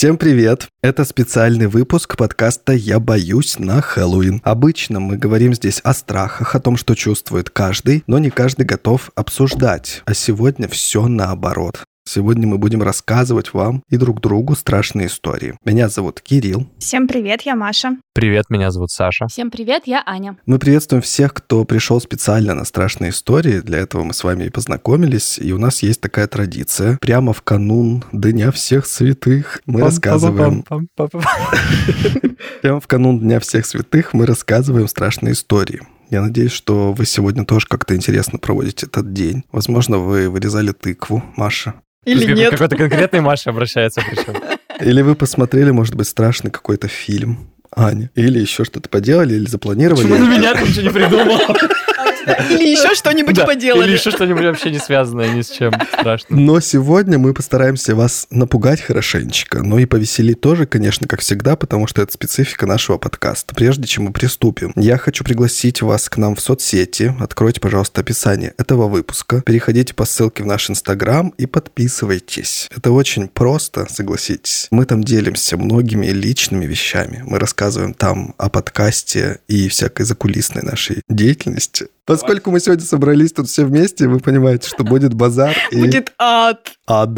Всем привет! Это специальный выпуск подкаста «Я боюсь» на Хэллоуин. Обычно мы говорим здесь о страхах, о том, что чувствует каждый, но не каждый готов обсуждать. А сегодня все наоборот. Сегодня мы будем рассказывать вам и друг другу страшные истории. Меня зовут Кирилл. Всем привет, я Маша. Привет, меня зовут Саша. Всем привет, я Аня. Мы приветствуем всех, кто пришел специально на страшные истории. Для этого мы с вами и познакомились. И у нас есть такая традиция. Прямо в канун Дня всех святых мы рассказываем... Прямо в канун Дня всех святых мы рассказываем страшные истории. Я надеюсь, что вы сегодня тоже как-то интересно проводите этот день. Возможно, вы вырезали тыкву, Маша. Или нет? Какой-то конкретный Маша обращается причем. Или вы посмотрели, может быть, страшный какой-то фильм, Аня. Или еще что-то поделали, или запланировали. Почему на меня ты ничего не придумал? Или еще что-нибудь Да, поделали. Или еще что-нибудь вообще не связанное ни с чем страшным. Но сегодня мы постараемся вас напугать хорошенечко, но и повеселить тоже, конечно, как всегда, потому что это специфика нашего подкаста. Прежде чем мы приступим, я хочу пригласить вас к нам в соцсети. Откройте, пожалуйста, описание этого выпуска. Переходите по ссылке в наш Инстаграм и подписывайтесь. Это очень просто, согласитесь. Мы там делимся многими личными вещами. Мы рассказываем там о подкасте и всякой закулисной нашей деятельности. Поскольку мы сегодня собрались тут все вместе, вы понимаете, что будет базар и Будет ад. ад.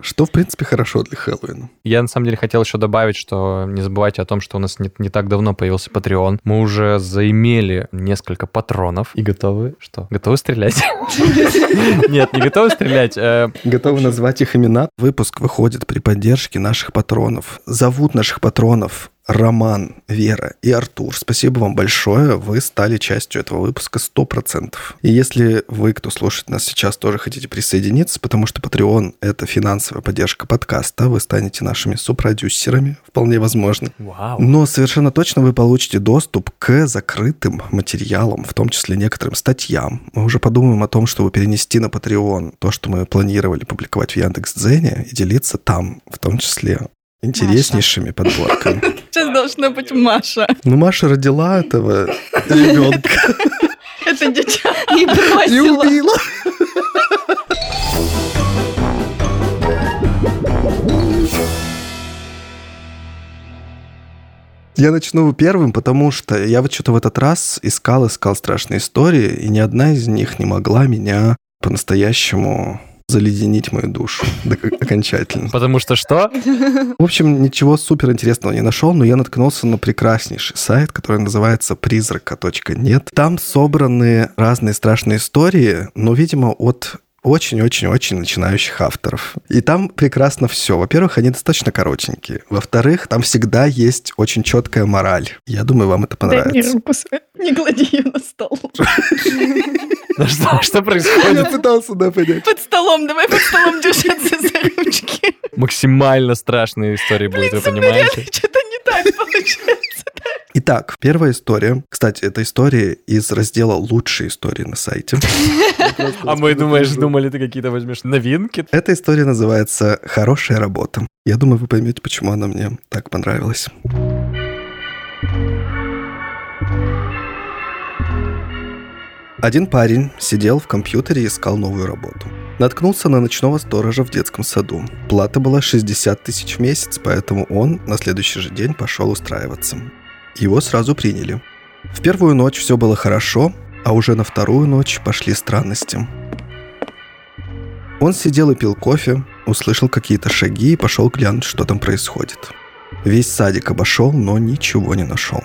Что, в принципе, хорошо для Хэллоуина. Я на самом деле хотел еще добавить, что не забывайте о том, что у нас не, не так давно появился Patreon. Мы уже заимели несколько патронов и готовы... Что? Готовы стрелять? Нет, не готовы стрелять. э, Готовы назвать их имена? Выпуск выходит при поддержке наших патронов. Зовут наших патронов Роман, Вера и Артур. Спасибо вам большое. Вы стали частью этого выпуска 100%. И если вы, кто слушает нас сейчас, тоже хотите присоединиться, потому что Patreon — это финансовая поддержка подкаста, вы станете нашими сопродюсерами, вполне возможно. Вау. Но совершенно точно вы получите доступ к закрытым материалам, в том числе некоторым статьям. Мы уже подумаем о том, чтобы перенести на Patreon то, что мы планировали публиковать в Яндекс.Дзене и делиться там, в том числе интереснейшими подборками. Сейчас должна быть Маша. Ну, Маша родила этого ребенка Это дитя. И и бросила. убила. Я начну первым, потому что я вот что-то в этот раз искал, искал страшные истории, и ни одна из них не могла меня по-настоящему заледенить мою душу окончательно. Потому что что? В общем, ничего супер интересного не нашел, но я наткнулся на прекраснейший сайт, который называется призрака.нет. Там собраны разные страшные истории, но, видимо, от очень-очень-очень начинающих авторов. И там прекрасно все. Во-первых, они достаточно коротенькие. Во-вторых, там всегда есть очень четкая мораль. Я думаю, вам это Дай мне понравится. руку свою. Не клади ее на стол. Да Что что Я происходит? пытался, да, понять. Под столом, давай под столом держаться за ручки. Максимально страшные истории будет, вы понимаете? Что-то не так получается. Итак, первая история. Кстати, это история из раздела «Лучшие истории» на сайте. А мы, думаешь, думали, ты какие-то возьмешь новинки? Эта история называется «Хорошая работа». Я думаю, вы поймете, почему она мне так понравилась. Один парень сидел в компьютере и искал новую работу. Наткнулся на ночного сторожа в детском саду. Плата была 60 тысяч в месяц, поэтому он на следующий же день пошел устраиваться. Его сразу приняли. В первую ночь все было хорошо, а уже на вторую ночь пошли странности. Он сидел и пил кофе, услышал какие-то шаги и пошел глянуть, что там происходит. Весь садик обошел, но ничего не нашел.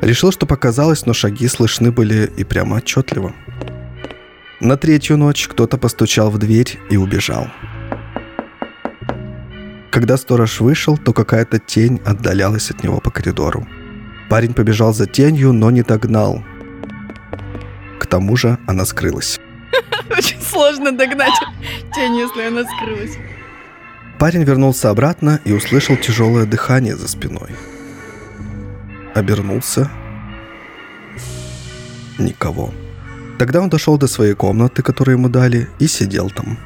Решил, что показалось, но шаги слышны были и прямо отчетливо. На третью ночь кто-то постучал в дверь и убежал. Когда сторож вышел, то какая-то тень отдалялась от него по коридору. Парень побежал за тенью, но не догнал. К тому же она скрылась. Очень сложно догнать тень, если она скрылась. Парень вернулся обратно и услышал тяжелое дыхание за спиной. Обернулся. Никого. Тогда он дошел до своей комнаты, которую ему дали, и сидел там.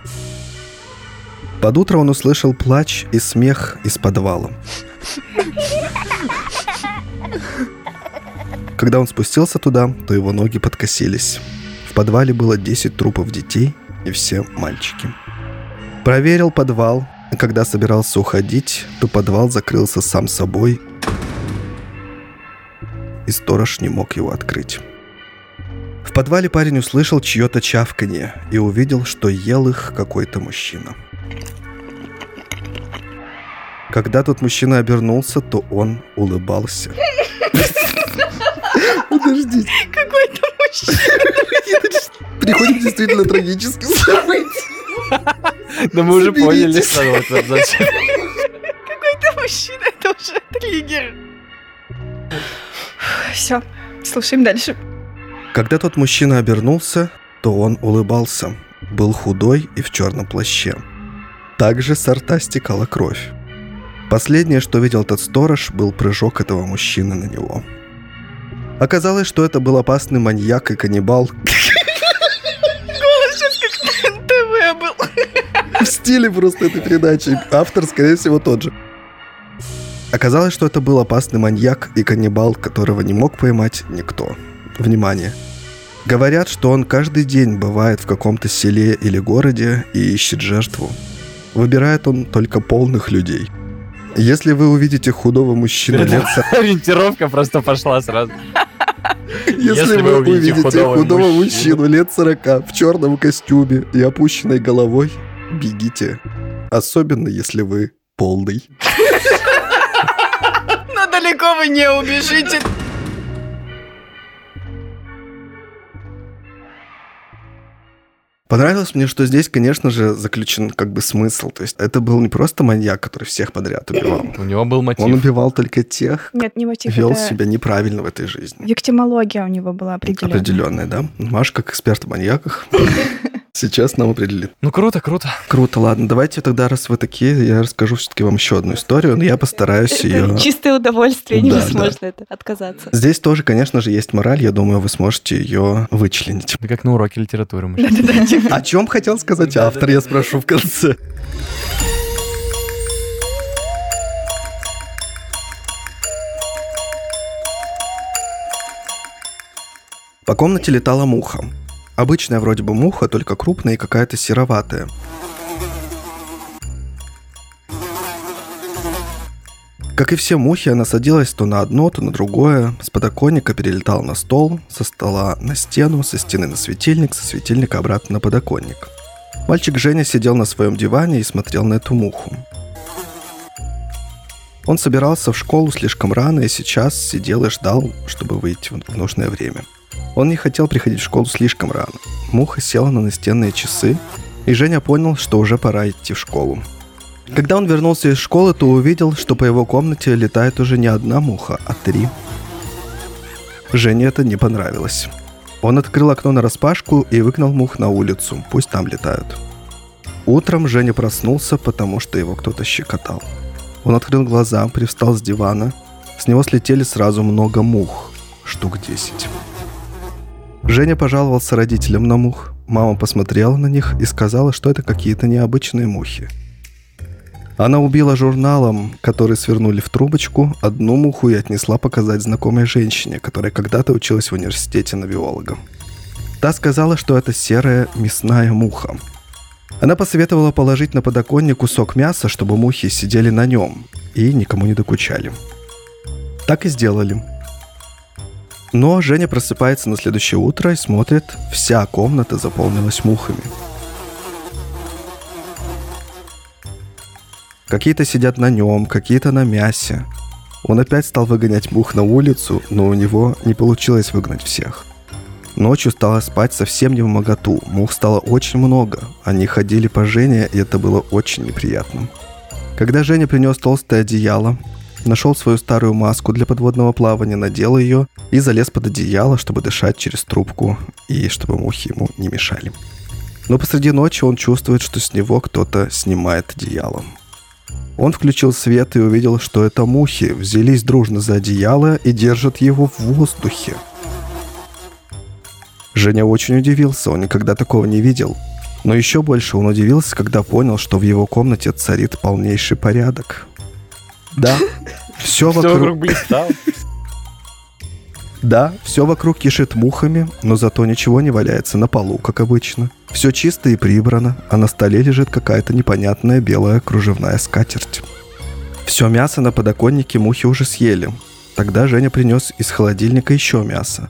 Под утро он услышал плач и смех из подвала. Когда он спустился туда, то его ноги подкосились. В подвале было 10 трупов детей, и все мальчики. Проверил подвал, а когда собирался уходить, то подвал закрылся сам собой, и сторож не мог его открыть. В подвале парень услышал чье-то чавканье и увидел, что ел их какой-то мужчина. Когда тот мужчина обернулся, то он улыбался. Подождите. Какой-то мужчина. Переходим действительно трагически. Да мы уже поняли. Какой-то мужчина. Это уже триггер. Все, слушаем дальше. Когда тот мужчина обернулся, то он улыбался. Был худой и в черном плаще. Также с рта стекала кровь. Последнее, что видел тот сторож, был прыжок этого мужчины на него. Оказалось, что это был опасный маньяк и каннибал Голос сейчас как НТВ был. в стиле просто этой передачи. Автор, скорее всего, тот же. Оказалось, что это был опасный маньяк и каннибал, которого не мог поймать никто. Внимание! Говорят, что он каждый день бывает в каком-то селе или городе и ищет жертву. Выбирает он только полных людей. Если вы увидите худого мужчину лет Ориентировка просто пошла сразу. Если вы увидите худого, мужчину лет 40 в черном костюме и опущенной головой, бегите. Особенно, если вы полный. Но далеко вы не убежите. Понравилось мне, что здесь, конечно же, заключен как бы смысл. То есть это был не просто маньяк, который всех подряд убивал. У него был мотив. Он убивал только тех, Нет, не мотив. вел это себя неправильно в этой жизни. Виктимология у него была определенная. Определенная, да? Маш, как эксперт в маньяках, сейчас нам определит. Ну круто, круто. Круто, ладно, давайте тогда, раз вы такие, я расскажу все-таки вам еще одну историю, но я постараюсь ее... чистое удовольствие, невозможно это отказаться. Здесь тоже, конечно же, есть мораль, я думаю, вы сможете ее вычленить. Да как на уроке литературы мы. О чем хотел сказать автор, я спрошу в конце. По комнате летала муха. Обычная вроде бы муха, только крупная и какая-то сероватая. Как и все мухи, она садилась то на одно, то на другое, с подоконника перелетала на стол, со стола на стену, со стены на светильник, со светильника обратно на подоконник. Мальчик Женя сидел на своем диване и смотрел на эту муху. Он собирался в школу слишком рано и сейчас сидел и ждал, чтобы выйти в нужное время. Он не хотел приходить в школу слишком рано. Муха села на настенные часы, и Женя понял, что уже пора идти в школу. Когда он вернулся из школы, то увидел, что по его комнате летает уже не одна муха, а три. Жене это не понравилось. Он открыл окно на распашку и выгнал мух на улицу, пусть там летают. Утром Женя проснулся, потому что его кто-то щекотал. Он открыл глаза, привстал с дивана. С него слетели сразу много мух, штук 10. Женя пожаловался родителям на мух. Мама посмотрела на них и сказала, что это какие-то необычные мухи. Она убила журналом, который свернули в трубочку, одну муху и отнесла показать знакомой женщине, которая когда-то училась в университете на биолога. Та сказала, что это серая мясная муха. Она посоветовала положить на подоконник кусок мяса, чтобы мухи сидели на нем и никому не докучали. Так и сделали. Но Женя просыпается на следующее утро и смотрит, вся комната заполнилась мухами. Какие-то сидят на нем, какие-то на мясе. Он опять стал выгонять мух на улицу, но у него не получилось выгнать всех. Ночью стало спать совсем не в моготу. Мух стало очень много. Они ходили по Жене, и это было очень неприятно. Когда Женя принес толстое одеяло, нашел свою старую маску для подводного плавания, надел ее и залез под одеяло, чтобы дышать через трубку и чтобы мухи ему не мешали. Но посреди ночи он чувствует, что с него кто-то снимает одеяло. Он включил свет и увидел, что это мухи взялись дружно за одеяло и держат его в воздухе. Женя очень удивился, он никогда такого не видел. Но еще больше он удивился, когда понял, что в его комнате царит полнейший порядок. Да, все вокруг, вокруг блистало. да, все вокруг кишит мухами, но зато ничего не валяется на полу, как обычно. Все чисто и прибрано, а на столе лежит какая-то непонятная белая кружевная скатерть. Все мясо на подоконнике мухи уже съели. Тогда Женя принес из холодильника еще мясо.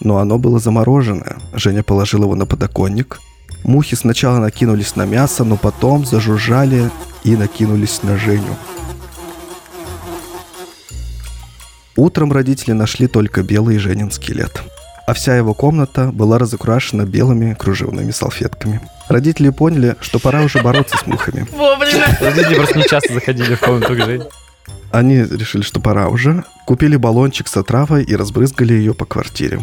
Но оно было замороженное. Женя положил его на подоконник. Мухи сначала накинулись на мясо, но потом зажужжали и накинулись на Женю. Утром родители нашли только белый Женин скелет. А вся его комната была разукрашена белыми кружевными салфетками. Родители поняли, что пора уже бороться с мухами. Вовремя. Родители просто не часто заходили в комнату к Жене. Они решили, что пора уже, купили баллончик с отравой и разбрызгали ее по квартире.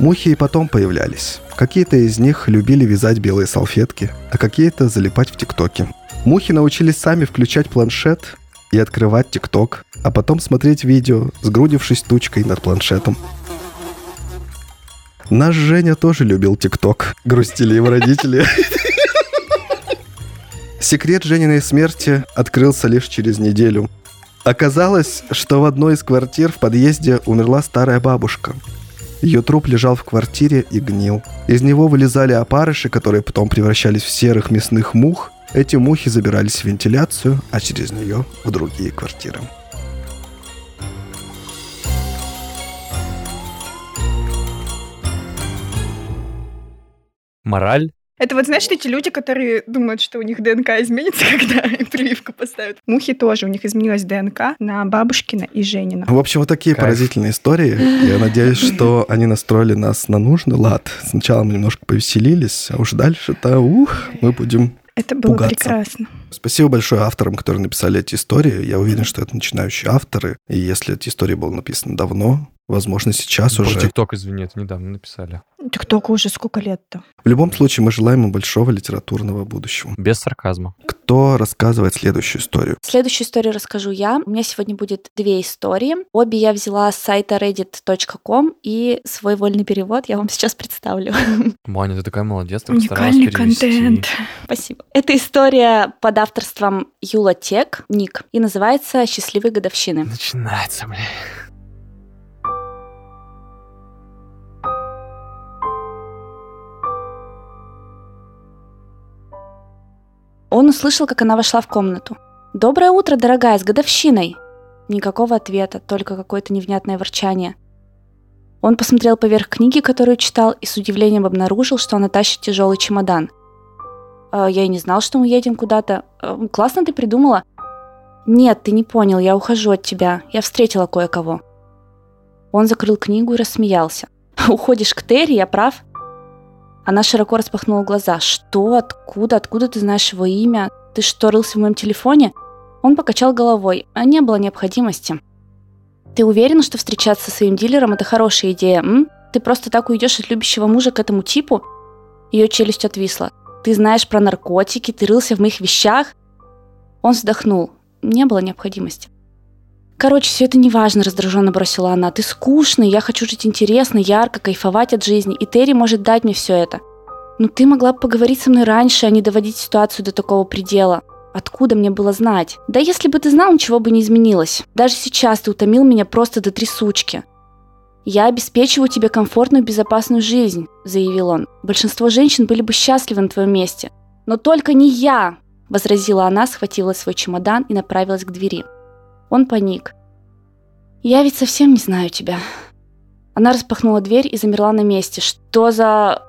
Мухи и потом появлялись. Какие-то из них любили вязать белые салфетки, а какие-то залипать в ТикТоке. Мухи научились сами включать планшет и открывать ТикТок, а потом смотреть видео, сгрудившись тучкой над планшетом. Наш Женя тоже любил ТикТок, грустили его родители. Секрет Жениной смерти открылся лишь через неделю. Оказалось, что в одной из квартир в подъезде умерла старая бабушка. Ее труп лежал в квартире и гнил. Из него вылезали опарыши, которые потом превращались в серых мясных мух. Эти мухи забирались в вентиляцию, а через нее в другие квартиры. Мораль? Это вот, знаешь, эти люди, которые думают, что у них ДНК изменится, когда им прививку поставят. Мухи тоже, у них изменилась ДНК на бабушкина и Женина. В общем, вот такие Кайф. поразительные истории. Я надеюсь, что они настроили нас на нужный лад. Сначала мы немножко повеселились, а уж дальше-то, ух, мы будем Это было Пугаться. прекрасно. Спасибо большое авторам, которые написали эти истории. Я уверен, что это начинающие авторы. И если эти истории были написаны давно, возможно, сейчас Про уже. ТикТок, извини, это недавно написали. Так только уже сколько лет-то? В любом случае, мы желаем им большого литературного будущего. Без сарказма. Кто рассказывает следующую историю? Следующую историю расскажу я. У меня сегодня будет две истории. Обе я взяла с сайта reddit.com и свой вольный перевод я вам сейчас представлю. Маня, ты такая молодец, ты Уникальный контент. Спасибо. Это история под авторством Юла Тек, ник, и называется «Счастливой годовщины». Начинается, бля. Он услышал, как она вошла в комнату. «Доброе утро, дорогая, с годовщиной!» Никакого ответа, только какое-то невнятное ворчание. Он посмотрел поверх книги, которую читал, и с удивлением обнаружил, что она тащит тяжелый чемодан. «А, «Я и не знал, что мы едем куда-то. А, Классно ты придумала». «Нет, ты не понял, я ухожу от тебя. Я встретила кое-кого». Он закрыл книгу и рассмеялся. «Уходишь к Терри, я прав?» Она широко распахнула глаза. «Что? Откуда? Откуда ты знаешь его имя? Ты что, рылся в моем телефоне?» Он покачал головой. А не было необходимости. «Ты уверен, что встречаться со своим дилером – это хорошая идея, м? Ты просто так уйдешь от любящего мужа к этому типу?» Ее челюсть отвисла. «Ты знаешь про наркотики, ты рылся в моих вещах?» Он вздохнул. Не было необходимости. Короче, все это неважно, раздраженно бросила она. Ты скучный, я хочу жить интересно, ярко, кайфовать от жизни, и Терри может дать мне все это. Но ты могла бы поговорить со мной раньше, а не доводить ситуацию до такого предела. Откуда мне было знать? Да если бы ты знал, ничего бы не изменилось. Даже сейчас ты утомил меня просто до трясучки. «Я обеспечиваю тебе комфортную, безопасную жизнь», – заявил он. «Большинство женщин были бы счастливы на твоем месте. Но только не я!» – возразила она, схватила свой чемодан и направилась к двери. Он паник. «Я ведь совсем не знаю тебя». Она распахнула дверь и замерла на месте. Что за...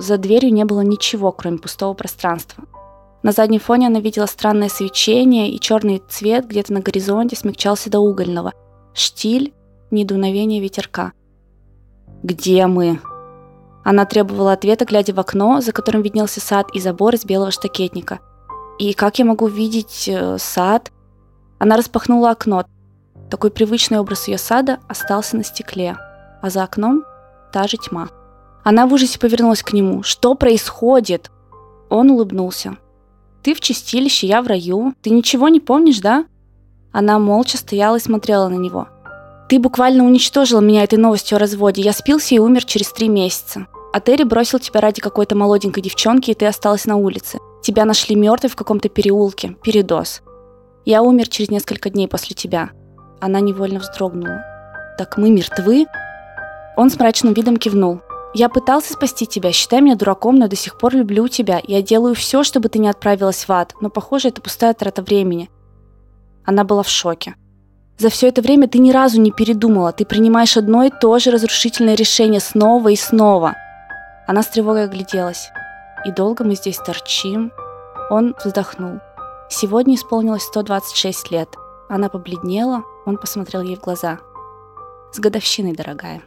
За дверью не было ничего, кроме пустого пространства. На заднем фоне она видела странное свечение, и черный цвет где-то на горизонте смягчался до угольного. Штиль, недуновение ветерка. «Где мы?» Она требовала ответа, глядя в окно, за которым виднелся сад и забор из белого штакетника. «И как я могу видеть э, сад?» Она распахнула окно. Такой привычный образ ее сада остался на стекле, а за окном та же тьма. Она в ужасе повернулась к нему. «Что происходит?» Он улыбнулся. «Ты в чистилище, я в раю. Ты ничего не помнишь, да?» Она молча стояла и смотрела на него. «Ты буквально уничтожила меня этой новостью о разводе. Я спился и умер через три месяца. А Терри бросил тебя ради какой-то молоденькой девчонки, и ты осталась на улице. Тебя нашли мертвой в каком-то переулке. Передоз. Я умер через несколько дней после тебя». Она невольно вздрогнула. «Так мы мертвы?» Он с мрачным видом кивнул. Я пытался спасти тебя, считай меня дураком, но до сих пор люблю тебя. Я делаю все, чтобы ты не отправилась в ад, но, похоже, это пустая трата времени. Она была в шоке. За все это время ты ни разу не передумала. Ты принимаешь одно и то же разрушительное решение снова и снова. Она с тревогой огляделась. И долго мы здесь торчим? Он вздохнул. Сегодня исполнилось 126 лет. Она побледнела, он посмотрел ей в глаза. С годовщиной, дорогая.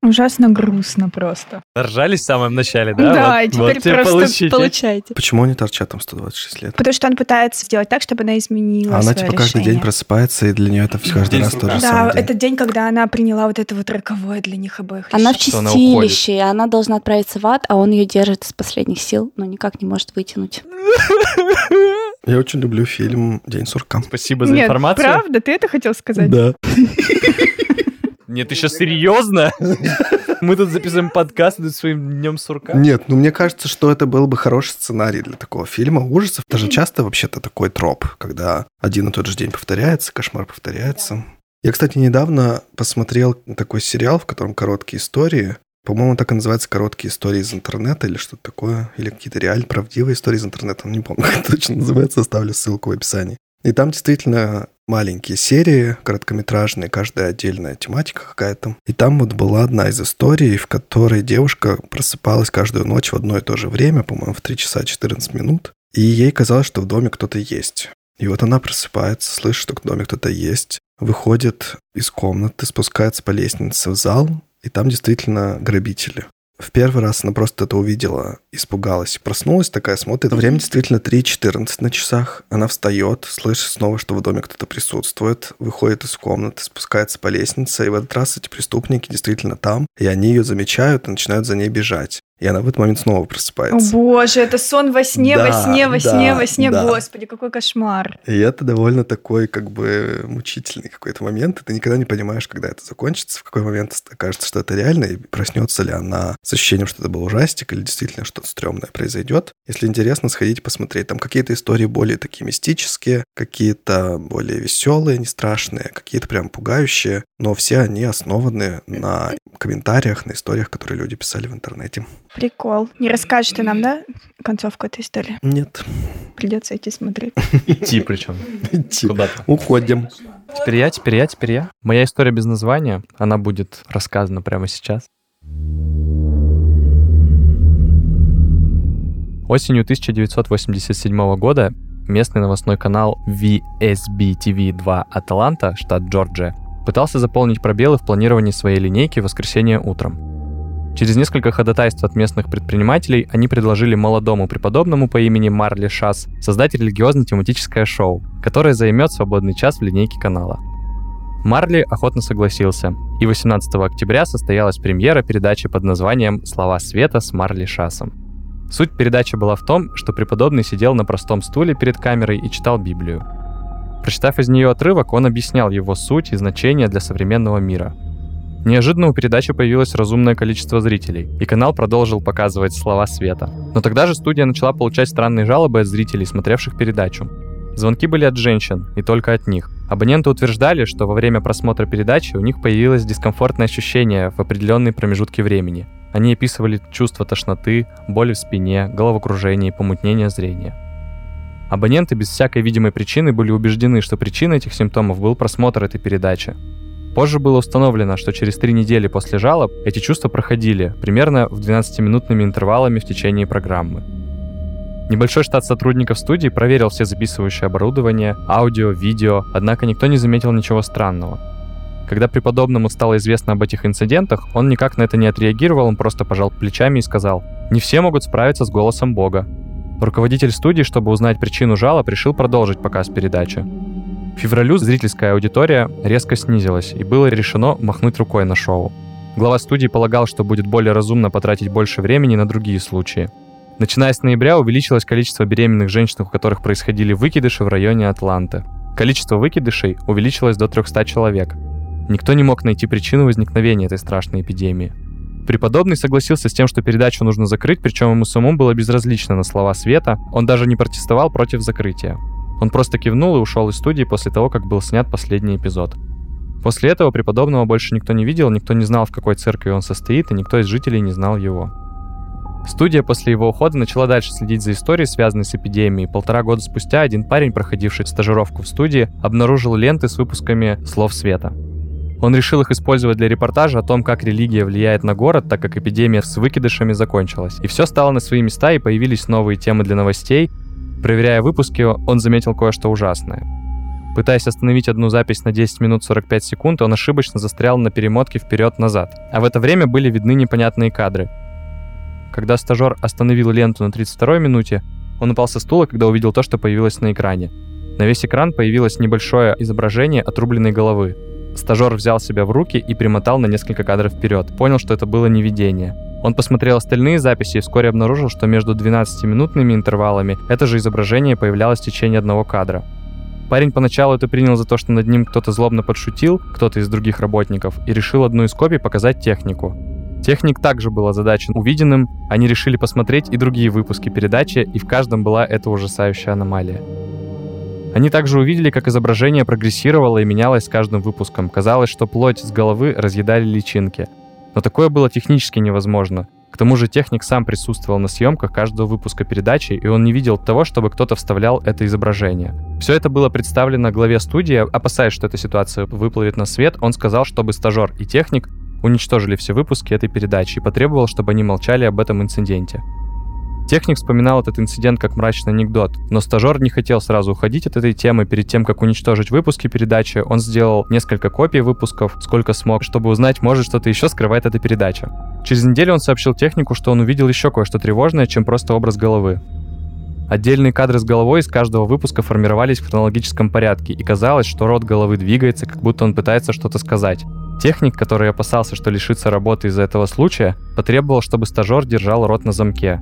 Ужасно грустно просто. Ржались в самом начале, да? Да, Вот- и теперь вот просто получите. Получайте. Почему они торчат там 126 лет? Потому что он пытается сделать так, чтобы она изменила А она свое типа каждый решение. день просыпается, и для нее это каждый День раз тот же Да, самый день. это день, когда она приняла вот это вот роковое для них обоих Она в. Что она чистилище, и она должна отправиться в ад, а он ее держит из последних сил, но никак не может вытянуть. Я очень люблю фильм «День сурка». Спасибо за Нет, информацию. правда? Ты это хотел сказать? Да. Нет, ты сейчас серьезно? Мы тут записываем подкаст перед своим днем сурка. Нет, ну мне кажется, что это был бы хороший сценарий для такого фильма ужасов. Это же часто вообще-то такой троп, когда один и тот же день повторяется, кошмар повторяется. Я, кстати, недавно посмотрел такой сериал, в котором короткие истории. По-моему, так и называется «Короткие истории из интернета» или что-то такое. Или какие-то реально правдивые истории из интернета. Не помню, как это точно называется. Оставлю ссылку в описании. И там действительно маленькие серии, короткометражные, каждая отдельная тематика какая-то. И там вот была одна из историй, в которой девушка просыпалась каждую ночь в одно и то же время, по-моему, в 3 часа 14 минут. И ей казалось, что в доме кто-то есть. И вот она просыпается, слышит, что в доме кто-то есть, выходит из комнаты, спускается по лестнице в зал, и там действительно грабители. В первый раз она просто это увидела, испугалась, проснулась такая, смотрит. Время действительно 3.14 на часах. Она встает, слышит снова, что в доме кто-то присутствует, выходит из комнаты, спускается по лестнице, и в этот раз эти преступники действительно там, и они ее замечают и начинают за ней бежать. И она в этот момент снова О просыпается. боже, это сон во сне, Да, во сне, во сне, да, во сне. да. Господи, какой кошмар. И это довольно такой, как бы, мучительный какой-то момент. И ты никогда не понимаешь, когда это закончится, в какой момент окажется, что это реально, и проснется ли она с ощущением, что это был ужастик, или действительно что-то стрёмное произойдет. Если интересно, сходите посмотреть. Там какие-то истории более такие мистические, какие-то более веселые, не страшные, какие-то прям пугающие, но все они основаны на комментариях, на историях, которые люди писали в интернете. Прикол. Не расскажешь ты нам, да, концовку этой истории? Нет. Придется идти смотреть. Идти причем. Куда-то. Уходим. Теперь я, теперь я, теперь я. Моя история без названия, она будет рассказана прямо сейчас. Осенью 1987 года местный новостной канал VSB-TV2 Атланта, штат Джорджия, пытался заполнить пробелы в планировании своей линейки в воскресенье утром. Через несколько ходатайств от местных предпринимателей они предложили молодому преподобному по имени Марли Шас создать религиозно-тематическое шоу, которое займет свободный час в линейке канала. Марли охотно согласился, и 18 октября состоялась премьера передачи под названием «Слова света» с Марли Шасом. Суть передачи была в том, что преподобный сидел на простом стуле перед камерой и читал Библию. Прочитав из нее отрывок, он объяснял его суть и значение для современного мира. Неожиданно у передачи появилось разумное количество зрителей, и канал продолжил показывать слова света. Но тогда же студия начала получать странные жалобы от зрителей, смотревших передачу. Звонки были от женщин, и только от них. Абоненты утверждали, что во время просмотра передачи у них появилось дискомфортное ощущение в определенные промежутки времени. Они описывали чувство тошноты, боли в спине, головокружение и помутнение зрения. Абоненты без всякой видимой причины были убеждены, что причиной этих симптомов был просмотр этой передачи. Позже было установлено, что через три недели после жалоб эти чувства проходили примерно в 12-минутными интервалами в течение программы. Небольшой штат сотрудников студии проверил все записывающее оборудование, аудио, видео, однако никто не заметил ничего странного. Когда преподобному стало известно об этих инцидентах, он никак на это не отреагировал, он просто пожал плечами и сказал, «Не все могут справиться с голосом Бога». Руководитель студии, чтобы узнать причину жалоб, решил продолжить показ передачи. Февралю зрительская аудитория резко снизилась, и было решено махнуть рукой на шоу. Глава студии полагал, что будет более разумно потратить больше времени на другие случаи. Начиная с ноября увеличилось количество беременных женщин, у которых происходили выкидыши в районе Атланты. Количество выкидышей увеличилось до 300 человек. Никто не мог найти причину возникновения этой страшной эпидемии. Преподобный согласился с тем, что передачу нужно закрыть, причем ему самому было безразлично на слова Света, он даже не протестовал против закрытия. Он просто кивнул и ушел из студии после того, как был снят последний эпизод. После этого преподобного больше никто не видел, никто не знал, в какой церкви он состоит, и никто из жителей не знал его. Студия после его ухода начала дальше следить за историей, связанной с эпидемией. Полтора года спустя один парень, проходивший стажировку в студии, обнаружил ленты с выпусками «Слов света». Он решил их использовать для репортажа о том, как религия влияет на город, так как эпидемия с выкидышами закончилась. И все стало на свои места, и появились новые темы для новостей. Проверяя выпуски, он заметил кое-что ужасное. Пытаясь остановить одну запись на 10 минут 45 секунд, он ошибочно застрял на перемотке вперед-назад. А в это время были видны непонятные кадры. Когда стажер остановил ленту на 32 минуте, он упал со стула, когда увидел то, что появилось на экране. На весь экран появилось небольшое изображение отрубленной головы. Стажер взял себя в руки и примотал на несколько кадров вперед. Понял, что это было не видение. Он посмотрел остальные записи и вскоре обнаружил, что между 12-минутными интервалами это же изображение появлялось в течение одного кадра. Парень поначалу это принял за то, что над ним кто-то злобно подшутил, кто-то из других работников, и решил одну из копий показать технику. Техник также был озадачен увиденным, они решили посмотреть и другие выпуски передачи, и в каждом была эта ужасающая аномалия. Они также увидели, как изображение прогрессировало и менялось с каждым выпуском. Казалось, что плоть с головы разъедали личинки. Но такое было технически невозможно. К тому же техник сам присутствовал на съемках каждого выпуска передачи, и он не видел того, чтобы кто-то вставлял это изображение. Все это было представлено главе студии. Опасаясь, что эта ситуация выплывет на свет, он сказал, чтобы стажер и техник уничтожили все выпуски этой передачи и потребовал, чтобы они молчали об этом инциденте. Техник вспоминал этот инцидент как мрачный анекдот, но стажер не хотел сразу уходить от этой темы. Перед тем, как уничтожить выпуски передачи, он сделал несколько копий выпусков, сколько смог, чтобы узнать, может что-то еще скрывает эта передача. Через неделю он сообщил технику, что он увидел еще кое-что тревожное, чем просто образ головы. Отдельные кадры с головой из каждого выпуска формировались в хронологическом порядке, и казалось, что рот головы двигается, как будто он пытается что-то сказать. Техник, который опасался, что лишится работы из-за этого случая, потребовал, чтобы стажер держал рот на замке.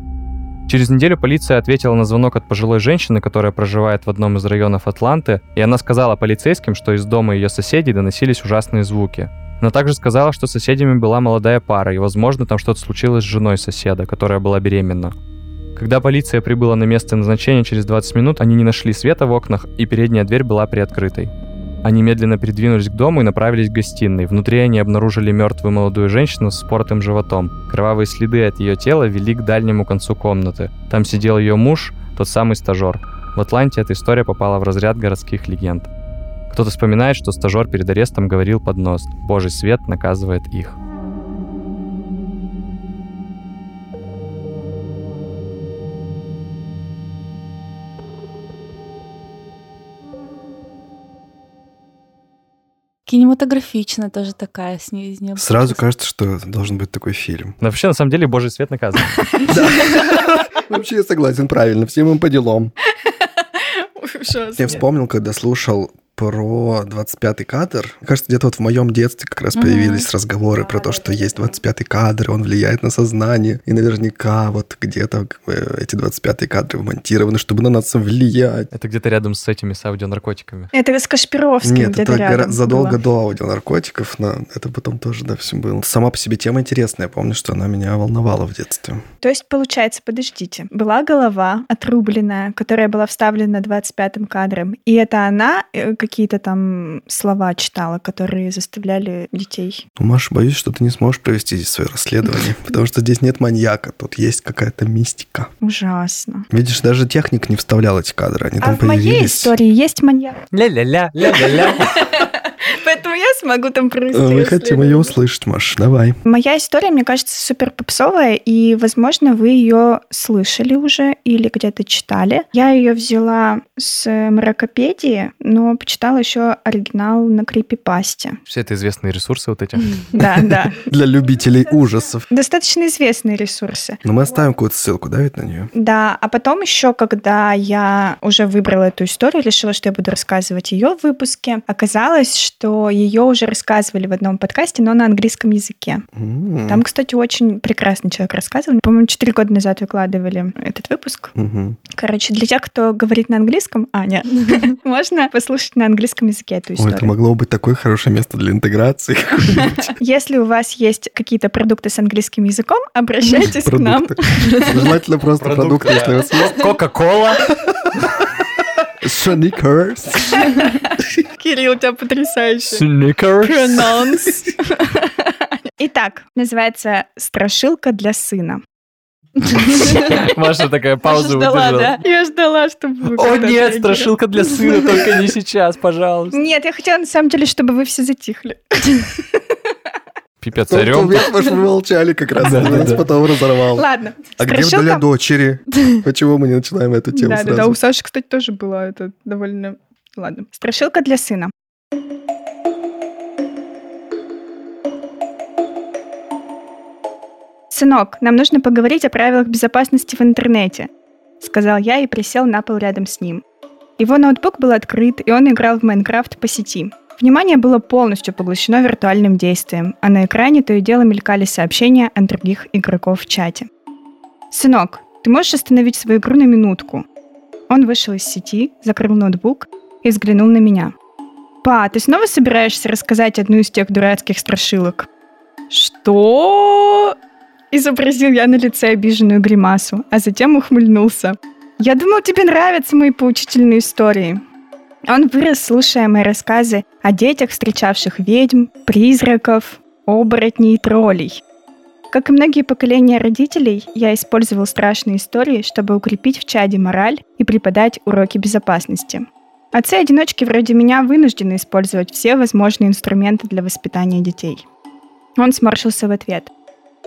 Через неделю полиция ответила на звонок от пожилой женщины, которая проживает в одном из районов Атланты, и она сказала полицейским, что из дома ее соседей доносились ужасные звуки. Она также сказала, что соседями была молодая пара, и, возможно, там что-то случилось с женой соседа, которая была беременна. Когда полиция прибыла на место назначения через 20 минут, они не нашли света в окнах, и передняя дверь была приоткрытой. Они медленно придвинулись к дому и направились к гостиной. Внутри они обнаружили мертвую молодую женщину с спортым животом. Кровавые следы от ее тела вели к дальнему концу комнаты. Там сидел ее муж, тот самый стажер. В Атланте эта история попала в разряд городских легенд. Кто-то вспоминает, что стажер перед арестом говорил под нос «Божий свет наказывает их». Кинематографично тоже такая с ней из нее. Сразу кажется, что должен быть такой фильм. Но вообще, на самом деле, Божий свет наказывает. Вообще я согласен, правильно, всем им по делам. Я вспомнил, когда слушал про 25-й кадр. Мне кажется, где-то вот в моем детстве как раз Мгм. появились разговоры про то, что есть 25-й кадр, он влияет на сознание. И наверняка вот где-то эти 25-й кадры вмонтированы, чтобы на нас влиять. Это где-то рядом с этими, с аудионаркотиками. Это с Кашпировским Нет, где-то это рядом гора- задолго было. до аудионаркотиков, но это потом тоже, да, все было. Сама по себе тема интересная. Я помню, что она меня волновала в детстве. То есть, получается, подождите, была голова отрубленная, которая была вставлена 25-м кадром, и это она э, какие-то там слова читала, которые заставляли детей. Ну, Маша, боюсь, что ты не сможешь провести здесь свое расследование, потому что здесь нет маньяка, тут есть какая-то мистика. Ужасно. Видишь, даже техник не вставлял эти кадры, они А там в моей появились. истории есть маньяк, Ля-ля-ля, ля-ля-ля. я смогу там провести Мы хотим ее услышать, Маш, давай. Моя история, мне кажется, супер попсовая, и, возможно, вы ее слышали уже или где-то читали. Я ее взяла с Мракопедии, но почитала еще оригинал на крипипасте. Все это известные ресурсы вот эти. Да, да. Для любителей ужасов. Достаточно известные ресурсы. Но мы оставим какую-то ссылку, да, ведь на нее? Да, а потом еще, когда я уже выбрала эту историю, решила, что я буду рассказывать ее в выпуске, оказалось, что ее уже рассказывали в одном подкасте, но на английском языке. М. Там, кстати, очень прекрасный человек рассказывал. По-моему, четыре года назад выкладывали этот выпуск. Мгм. Короче, для тех, кто говорит на английском, Аня, можно послушать на английском языке эту Ой, это историю. могло быть такое хорошее место для интеграции. Если у вас есть какие-то продукты с английским языком, обращайтесь к нам. Желательно просто продукты, если у вас есть. Кока-кола. Snickers. Кирилл, у тебя потрясающий Сникерс. прононс. Итак, называется «Страшилка для сына». Маша такая паузу ждала, выдержала. да? Я ждала, чтобы вы О нет, страшилка для сына, только не сейчас, пожалуйста. Нет, я хотела на самом деле, чтобы вы все затихли. Пипец, орем. может, вы молчали как раз, потом разорвал. Ладно, А где для дочери? Почему мы не начинаем эту тему Да, да, да. сразу? У Саши, кстати, тоже была это довольно... Ладно. Страшилка для сына. «Сынок, нам нужно поговорить о правилах безопасности в интернете», — сказал я и присел на пол рядом с ним. Его ноутбук был открыт, и он играл в Майнкрафт по сети. Внимание было полностью поглощено виртуальным действием, а на экране то и дело мелькали сообщения от других игроков в чате. «Сынок, ты можешь остановить свою игру на минутку?» Он вышел из сети, закрыл ноутбук и взглянул на меня. «Па, ты снова собираешься рассказать одну из тех дурацких страшилок?» «Что?» Изобразил я на лице обиженную гримасу, а затем ухмыльнулся. «Я думал, тебе нравятся мои поучительные истории». Он вырос, слушая мои рассказы о детях, встречавших ведьм, призраков, оборотней и троллей. Как и многие поколения родителей, я использовал страшные истории, чтобы укрепить в чаде мораль и преподать уроки безопасности. Отцы-одиночки вроде меня вынуждены использовать все возможные инструменты для воспитания детей. Он сморщился в ответ.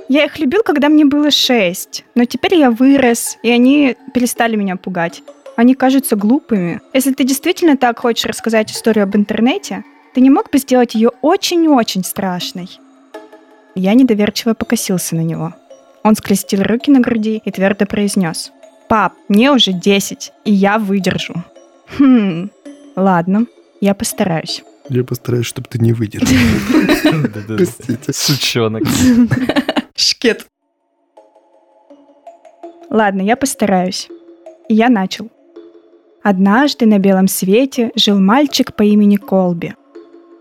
Я их любил, когда мне было шесть, но теперь я вырос, и они перестали меня пугать. Они кажутся глупыми. Если ты действительно так хочешь рассказать историю об интернете, ты не мог бы сделать ее очень-очень страшной. Я недоверчиво покосился на него. Он скрестил руки на груди и твердо произнес. «Пап, мне уже 10, и я выдержу». «Хм, ладно, я постараюсь». Я постараюсь, чтобы ты не выдержал. Простите. Сучонок. Шкет. Ладно, я постараюсь. И я начал. Однажды на белом свете жил мальчик по имени Колби.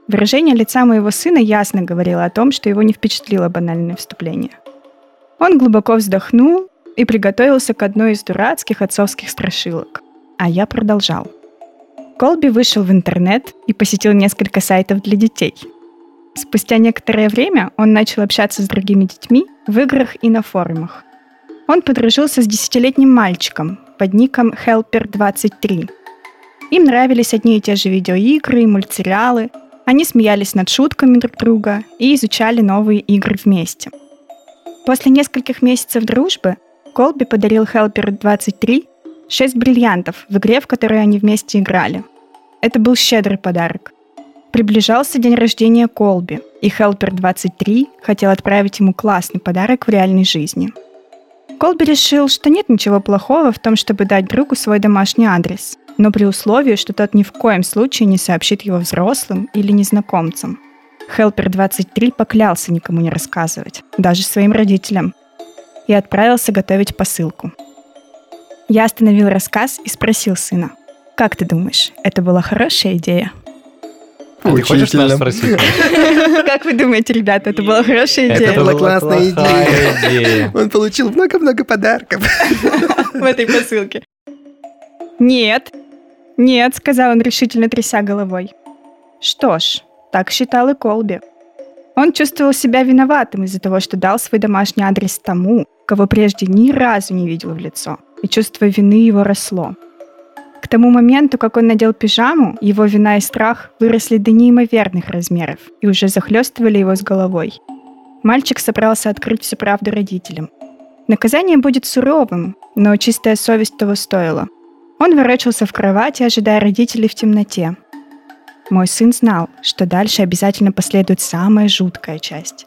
Выражение лица моего сына ясно говорило о том, что его не впечатлило банальное вступление. Он глубоко вздохнул и приготовился к одной из дурацких отцовских страшилок. А я продолжал. Колби вышел в интернет и посетил несколько сайтов для детей. Спустя некоторое время он начал общаться с другими детьми в играх и на форумах. Он подружился с десятилетним мальчиком под ником Helper23. Им нравились одни и те же видеоигры и мультсериалы, они смеялись над шутками друг друга и изучали новые игры вместе. После нескольких месяцев дружбы Колби подарил Helper23 6 бриллиантов в игре, в которой они вместе играли. Это был щедрый подарок. Приближался день рождения Колби, и Helper23 хотел отправить ему классный подарок в реальной жизни. Колби решил, что нет ничего плохого в том, чтобы дать другу свой домашний адрес, но при условии, что тот ни в коем случае не сообщит его взрослым или незнакомцам. Helper23 поклялся никому не рассказывать, даже своим родителям, и отправился готовить посылку. Я остановил рассказ и спросил сына, «Как ты думаешь, это была хорошая идея?» А Ты хочешь нас спросить? Как вы думаете, ребята, это была хорошая Это идея была была классная идея. Он получил много-много подарков. в этой посылке? Нет, нет, сказал он решительно тряся головой. Что ж, так считал и Колби. Он чувствовал себя виноватым из-за того, что дал свой домашний адрес тому, кого прежде ни разу не видел в лицо, и чувство вины его росло. К тому моменту, как он надел пижаму, его вина и страх выросли до неимоверных размеров и уже захлестывали его с головой. Мальчик собрался открыть всю правду родителям. Наказание будет суровым, но чистая совесть того стоила. Он ворочался в кровати, ожидая родителей в темноте. Мой сын знал, что дальше обязательно последует самая жуткая часть.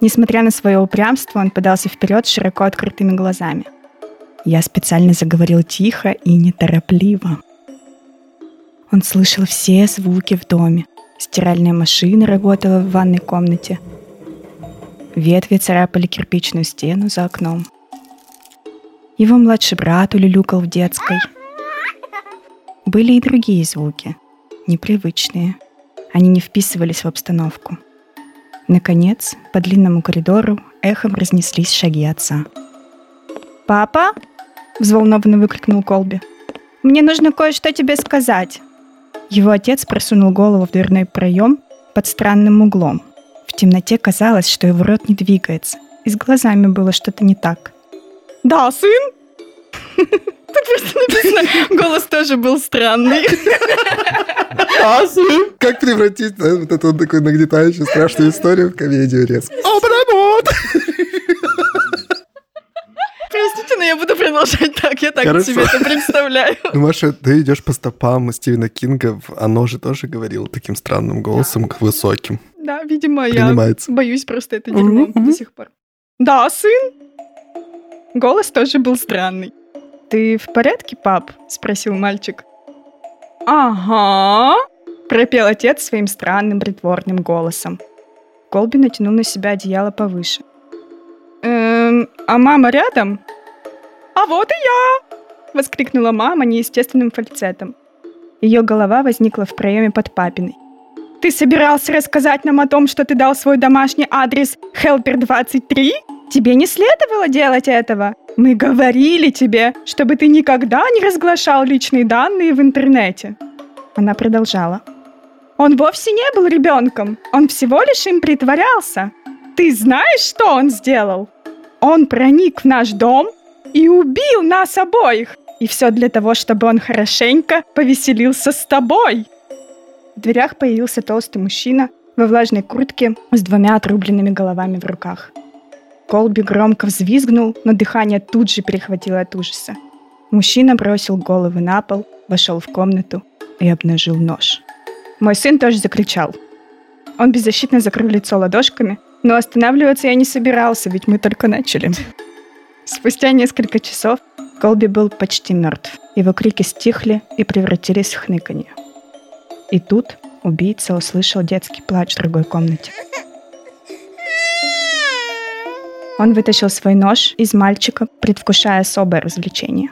Несмотря на свое упрямство, он подался вперед широко открытыми глазами. Я специально заговорил тихо и неторопливо. Он слышал все звуки в доме. Стиральная машина работала в ванной комнате. Ветви царапали кирпичную стену за окном. Его младший брат улюлюкал в детской. Были и другие звуки, непривычные. Они не вписывались в обстановку. Наконец, по длинному коридору эхом разнеслись шаги отца. «Папа?» — взволнованно выкрикнул Колби. мне нужно кое-что тебе сказать». Его отец просунул голову в дверной проем под странным углом. В темноте казалось, что его рот не двигается, и с глазами было что-то не так. «Да, сын?» Тут просто написано, голос тоже был странный. А, сын? Как превратить да, вот эту такую нагнетающую страшную историю в комедию резко? Обрамот! Я буду продолжать так, я так Хорошо. себе это представляю. Ну, Маша, ты идешь по стопам Стивена Кинга. Оно же тоже говорил таким странным голосом, высоким. Да, видимо, я Принимается. боюсь просто это дерьмо Мгм. до сих пор. Да, сын? Голос тоже был странный. «Ты в порядке, пап?» — спросил мальчик. «Ага», — пропел отец своим странным притворным голосом. Колби натянул на себя одеяло повыше. «Эм, а мама рядом?» «А вот и я!» — воскликнула мама неестественным фальцетом. Ее голова возникла в проеме под папиной. «Ты собирался рассказать нам о том, что ты дал свой домашний адрес Helper23? Тебе не следовало делать этого. Мы говорили тебе, чтобы ты никогда не разглашал личные данные в интернете». Она продолжала. «Он вовсе не был ребенком. Он всего лишь им притворялся. Ты знаешь, что он сделал? Он проник в наш дом и убил нас обоих. И все для того, чтобы он хорошенько повеселился с тобой». В дверях появился толстый мужчина во влажной куртке с двумя отрубленными головами в руках. Колби громко взвизгнул, но дыхание тут же перехватило от ужаса. Мужчина бросил головы на пол, вошел в комнату и обнажил нож. Мой сын тоже закричал. Он беззащитно закрыл лицо ладошками, но останавливаться я не собирался, ведь мы только начали. Спустя несколько часов Колби был почти мертв. Его крики стихли и превратились в хныканье. И тут убийца услышал детский плач в другой комнате. Он вытащил свой нож из мальчика, предвкушая особое развлечение.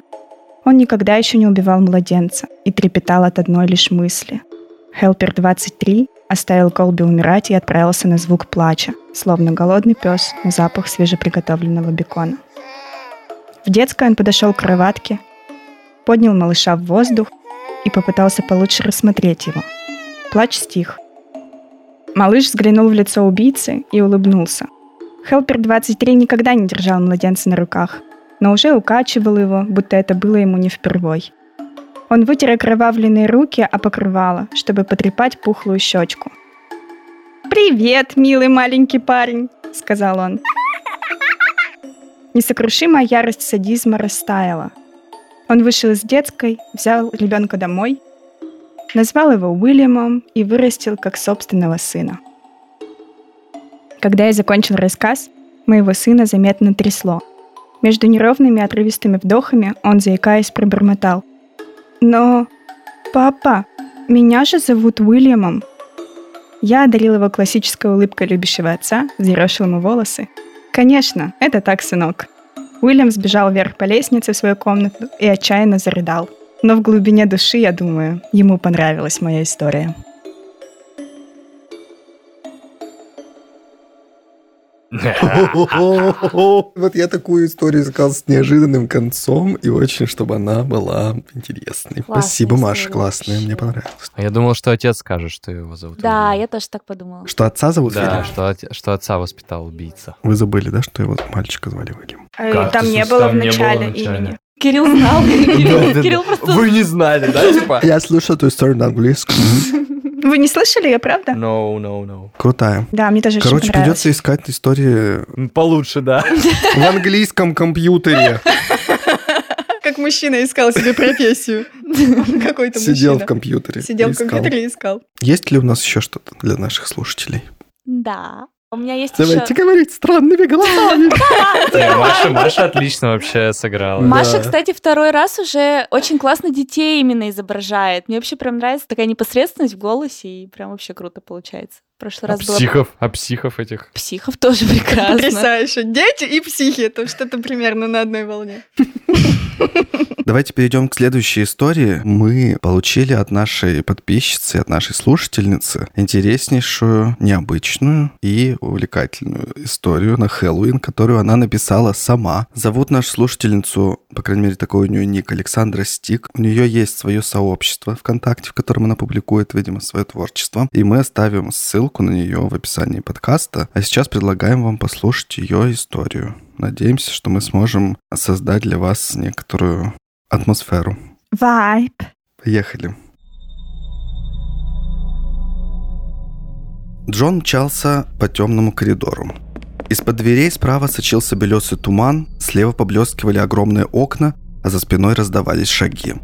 Он никогда еще не убивал младенца и трепетал от одной лишь мысли. Хелпер 23 оставил Колби умирать и отправился на звук плача, словно голодный пес на запах свежеприготовленного бекона. В детской он подошел к кроватке, поднял малыша в воздух и попытался получше рассмотреть его. Плач стих. Малыш взглянул в лицо убийцы и улыбнулся. Хелпер 23 никогда не держал младенца на руках, но уже укачивал его, будто это было ему не впервой. Он вытер окровавленные руки о покрывало, чтобы потрепать пухлую щечку. «Привет, милый маленький парень!» — сказал он. Несокрушимая ярость садизма растаяла. Он вышел из детской, взял ребенка домой, назвал его Уильямом и вырастил как собственного сына. Когда я закончил рассказ, моего сына заметно трясло. Между неровными отрывистыми вдохами он, заикаясь, пробормотал. «Но, папа, меня же зовут Уильямом». Я одарил его классической улыбкой любящего отца, взъерошил ему волосы. «Конечно, это так, сынок». Уильям сбежал вверх по лестнице в свою комнату и отчаянно зарыдал. Но в глубине души, я думаю, ему понравилась моя история. Вот я такую историю искал с неожиданным концом, и очень, чтобы она была интересной. Классная Спасибо, Маша, классная, мне понравилось. А я думал, что отец скажет, что его зовут Да, я тоже так подумала. Что отца зовут Да, что, отца воспитал убийца. Вы забыли, да, что его мальчика звали Уильям? Э, Там не было в начале имени. Кирилл знал. Кирилл просто... Вы не знали, да, типа? Я слушал эту историю на английском. Вы не слышали ее, правда? No, no, no. Крутая. Да, мне тоже Короче, очень придется искать истории Получше, да. в английском компьютере. Как мужчина искал себе профессию. Какой-то Сидел в мужчина. компьютере. Сидел в компьютере и искал. Есть ли у нас еще что-то для наших слушателей? Да. У меня есть Давайте еще... говорить странными голосами. Маша, Маша отлично вообще сыграла. Маша, кстати, второй раз уже очень классно детей именно изображает. Мне вообще прям нравится такая непосредственность в голосе, и прям вообще круто получается. В прошлый А раз было... психов, а психов этих. Психов тоже прекрасно. Потрясающе. Дети и психи. Это что-то примерно на одной волне. Давайте перейдем к следующей истории. Мы получили от нашей подписчицы, от нашей слушательницы интереснейшую, необычную и увлекательную историю на Хэллоуин, которую она написала сама. Зовут нашу слушательницу по крайней мере, такой у нее ник, Александра Стик. У нее есть свое сообщество ВКонтакте, в котором она публикует, видимо, свое творчество. И мы оставим ссылку на нее в описании подкаста. А сейчас предлагаем вам послушать ее историю. Надеемся, что мы сможем создать для вас некоторую атмосферу. Вайп. Поехали. Джон мчался по темному коридору. Из-под дверей справа сочился белесый туман, слева поблескивали огромные окна, а за спиной раздавались шаги.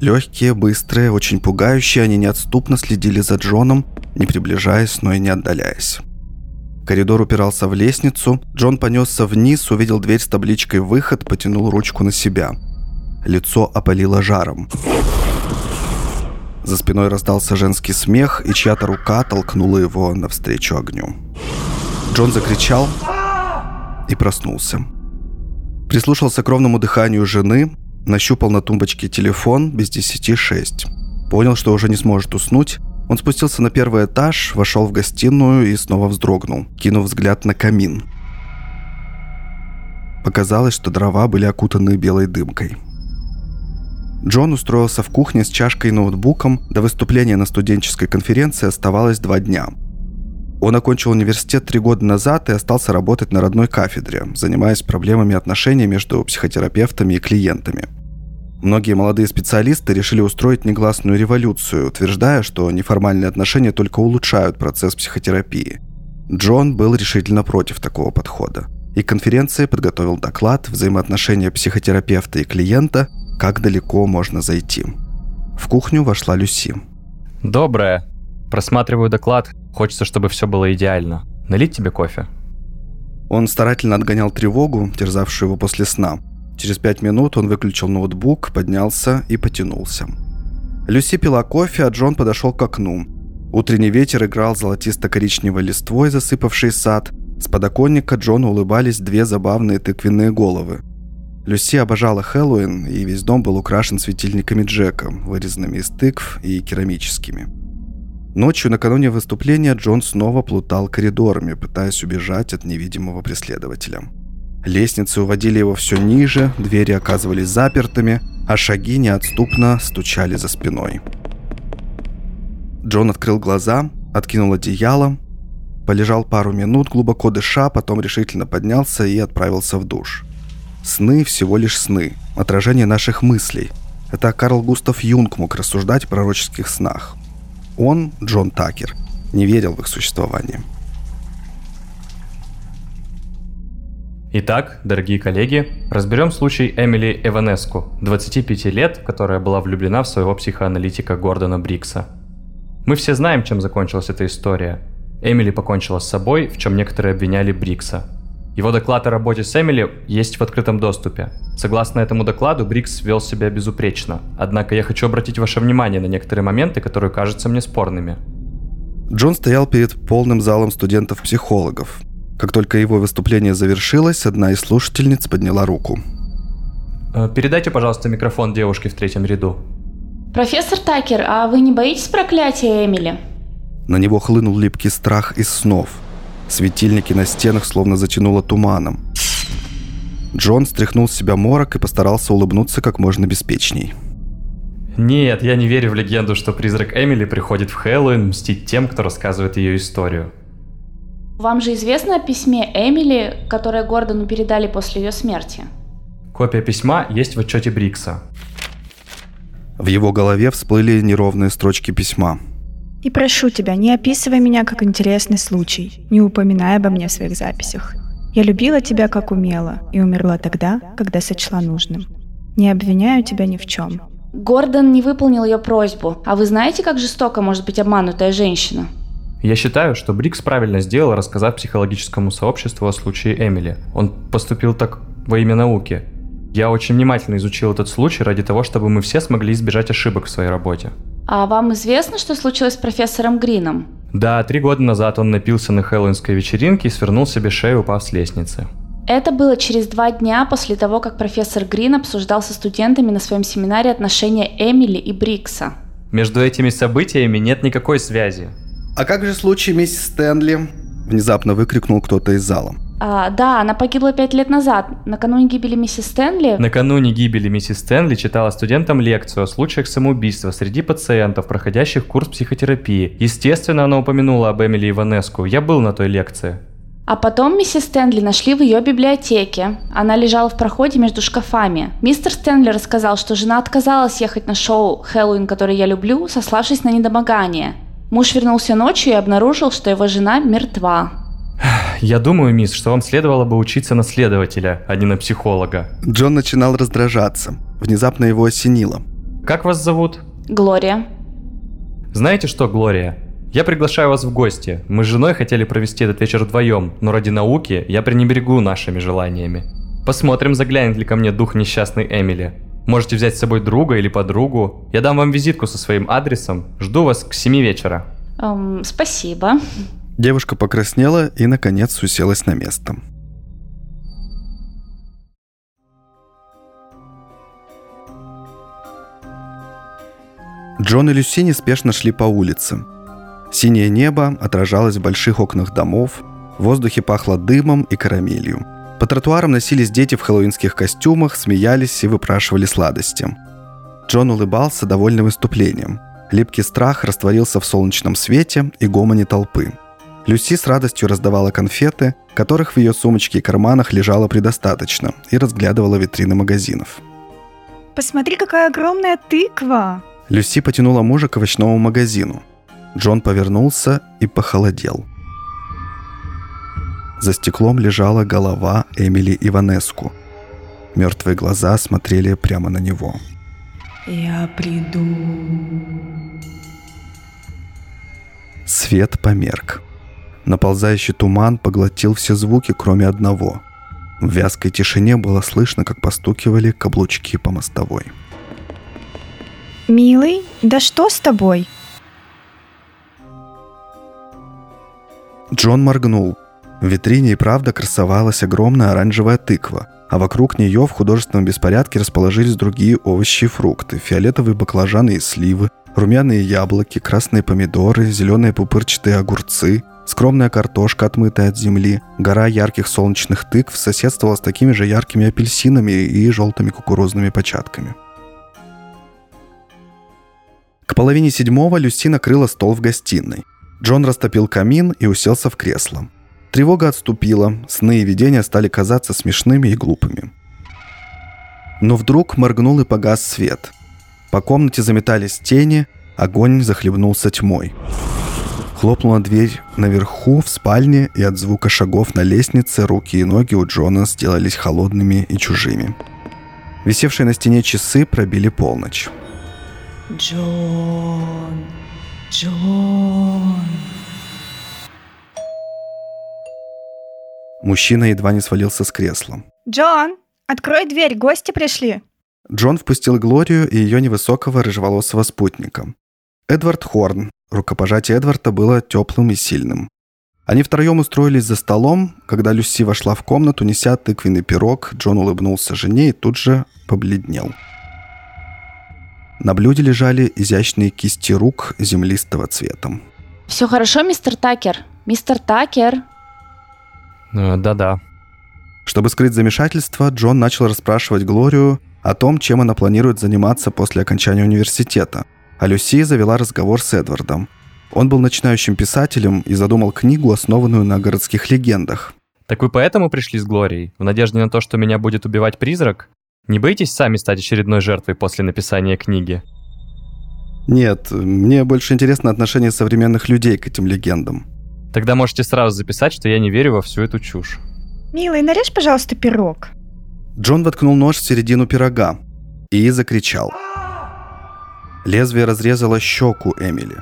Легкие, быстрые, очень пугающие, они неотступно следили за Джоном, не приближаясь, но и не отдаляясь. Коридор упирался в лестницу. Джон понесся вниз, увидел дверь с табличкой «Выход», потянул ручку на себя. Лицо опалило жаром. За спиной раздался женский смех, и чья-то рука толкнула его навстречу огню. Джон закричал и проснулся. Прислушался к ровному дыханию жены, нащупал на тумбочке телефон без десяти шесть. Понял, что уже не сможет уснуть. Он спустился на первый этаж, вошел в гостиную и снова вздрогнул, кинув взгляд на камин. Показалось, что дрова были окутаны белой дымкой – Джон устроился в кухне с чашкой и ноутбуком. До выступления на студенческой конференции оставалось два дня. Он окончил университет три года назад и остался работать на родной кафедре, занимаясь проблемами отношений между психотерапевтами и клиентами. Многие молодые специалисты решили устроить негласную революцию, утверждая, что неформальные отношения только улучшают процесс психотерапии. Джон был решительно против такого подхода. И конференции подготовил доклад «Взаимоотношения психотерапевта и клиента как далеко можно зайти. В кухню вошла Люси. Доброе. Просматриваю доклад. Хочется, чтобы все было идеально. Налить тебе кофе? Он старательно отгонял тревогу, терзавшую его после сна. Через пять минут он выключил ноутбук, поднялся и потянулся. Люси пила кофе, а Джон подошел к окну. Утренний ветер играл золотисто-коричневой листвой, засыпавший сад. С подоконника Джону улыбались две забавные тыквенные головы. Люси обожала Хэллоуин, и весь дом был украшен светильниками Джека, вырезанными из тыкв и керамическими. Ночью, накануне выступления, Джон снова плутал коридорами, пытаясь убежать от невидимого преследователя. Лестницы уводили его все ниже, двери оказывались запертыми, а шаги неотступно стучали за спиной. Джон открыл глаза, откинул одеяло, полежал пару минут, глубоко дыша, потом решительно поднялся и отправился в душ – Сны всего лишь сны, отражение наших мыслей. Это Карл Густав Юнг мог рассуждать о пророческих снах. Он, Джон Такер, не верил в их существование. Итак, дорогие коллеги, разберем случай Эмили Эванеску, 25 лет, которая была влюблена в своего психоаналитика Гордона Брикса. Мы все знаем, чем закончилась эта история. Эмили покончила с собой, в чем некоторые обвиняли Брикса – его доклад о работе с Эмили есть в открытом доступе. Согласно этому докладу, Брикс вел себя безупречно. Однако я хочу обратить ваше внимание на некоторые моменты, которые кажутся мне спорными. Джон стоял перед полным залом студентов-психологов. Как только его выступление завершилось, одна из слушательниц подняла руку. Э, передайте, пожалуйста, микрофон девушке в третьем ряду. Профессор Такер, а вы не боитесь проклятия Эмили? На него хлынул липкий страх из снов – Светильники на стенах словно затянуло туманом. Джон стряхнул с себя морок и постарался улыбнуться как можно беспечней. Нет, я не верю в легенду, что призрак Эмили приходит в Хэллоуин мстить тем, кто рассказывает ее историю. Вам же известно о письме Эмили, которое Гордону передали после ее смерти? Копия письма есть в отчете Брикса. В его голове всплыли неровные строчки письма. И прошу тебя, не описывай меня как интересный случай, не упоминай обо мне в своих записях. Я любила тебя как умела и умерла тогда, когда сочла нужным. Не обвиняю тебя ни в чем. Гордон не выполнил ее просьбу. А вы знаете, как жестоко может быть обманутая женщина? Я считаю, что Брикс правильно сделал, рассказав психологическому сообществу о случае Эмили. Он поступил так во имя науки. Я очень внимательно изучил этот случай ради того, чтобы мы все смогли избежать ошибок в своей работе. А вам известно, что случилось с профессором Грином? Да, три года назад он напился на хэллоуинской вечеринке и свернул себе шею, упав с лестницы. Это было через два дня после того, как профессор Грин обсуждал со студентами на своем семинаре отношения Эмили и Брикса. Между этими событиями нет никакой связи. А как же случай миссис Стэнли? Внезапно выкрикнул кто-то из зала. А, да, она погибла пять лет назад, накануне гибели миссис Стэнли. Накануне гибели миссис Стэнли читала студентам лекцию о случаях самоубийства среди пациентов, проходящих курс психотерапии. Естественно, она упомянула об Эмили Иванеску. Я был на той лекции. А потом миссис Стэнли нашли в ее библиотеке. Она лежала в проходе между шкафами. Мистер Стэнли рассказал, что жена отказалась ехать на шоу «Хэллоуин, который я люблю», сославшись на недомогание. Муж вернулся ночью и обнаружил, что его жена мертва. Я думаю, мисс, что вам следовало бы учиться на следователя, а не на психолога. Джон начинал раздражаться. Внезапно его осенило. Как вас зовут? Глория. Знаете что, Глория? Я приглашаю вас в гости. Мы с женой хотели провести этот вечер вдвоем, но ради науки я пренебрегу нашими желаниями. Посмотрим, заглянет ли ко мне дух несчастной Эмили. Можете взять с собой друга или подругу. Я дам вам визитку со своим адресом. Жду вас к 7 вечера. Эм, спасибо. Девушка покраснела и, наконец, уселась на место. Джон и Люси неспешно шли по улице. Синее небо отражалось в больших окнах домов, в воздухе пахло дымом и карамелью. По тротуарам носились дети в хэллоуинских костюмах, смеялись и выпрашивали сладости. Джон улыбался, довольным выступлением. Липкий страх растворился в солнечном свете и гомоне толпы. Люси с радостью раздавала конфеты, которых в ее сумочке и карманах лежало предостаточно, и разглядывала витрины магазинов. Посмотри, какая огромная тыква! Люси потянула мужа к овощному магазину. Джон повернулся и похолодел. За стеклом лежала голова Эмили Иванеску. Мертвые глаза смотрели прямо на него. Я приду. Свет померк. Наползающий туман поглотил все звуки, кроме одного. В вязкой тишине было слышно, как постукивали каблучки по мостовой. Милый, да что с тобой? Джон моргнул. В витрине и правда красовалась огромная оранжевая тыква, а вокруг нее в художественном беспорядке расположились другие овощи и фрукты, фиолетовые баклажаны и сливы, румяные яблоки, красные помидоры, зеленые пупырчатые огурцы, скромная картошка, отмытая от земли, гора ярких солнечных тыкв соседствовала с такими же яркими апельсинами и желтыми кукурузными початками. К половине седьмого Люси накрыла стол в гостиной. Джон растопил камин и уселся в кресло. Тревога отступила, сны и видения стали казаться смешными и глупыми. Но вдруг моргнул и погас свет. По комнате заметались тени, огонь захлебнулся тьмой. Хлопнула дверь наверху, в спальне, и от звука шагов на лестнице руки и ноги у Джона сделались холодными и чужими. Висевшие на стене часы пробили полночь. Джон, Джон. Мужчина едва не свалился с кресла. Джон, открой дверь, гости пришли. Джон впустил Глорию и ее невысокого рыжеволосого спутника. Эдвард Хорн. Рукопожатие Эдварда было теплым и сильным. Они втроем устроились за столом. Когда Люси вошла в комнату, неся тыквенный пирог, Джон улыбнулся жене и тут же побледнел. На блюде лежали изящные кисти рук землистого цвета. Все хорошо, мистер Такер? Мистер Такер? Э, Да-да. Чтобы скрыть замешательство, Джон начал расспрашивать Глорию о том, чем она планирует заниматься после окончания университета. А Люси завела разговор с Эдвардом. Он был начинающим писателем и задумал книгу, основанную на городских легендах. Так вы поэтому пришли с Глорией? В надежде на то, что меня будет убивать призрак? Не боитесь сами стать очередной жертвой после написания книги? Нет, мне больше интересно отношение современных людей к этим легендам. Тогда можете сразу записать, что я не верю во всю эту чушь. Милый, нарежь, пожалуйста, пирог. Джон воткнул нож в середину пирога и закричал. Лезвие разрезало щеку Эмили.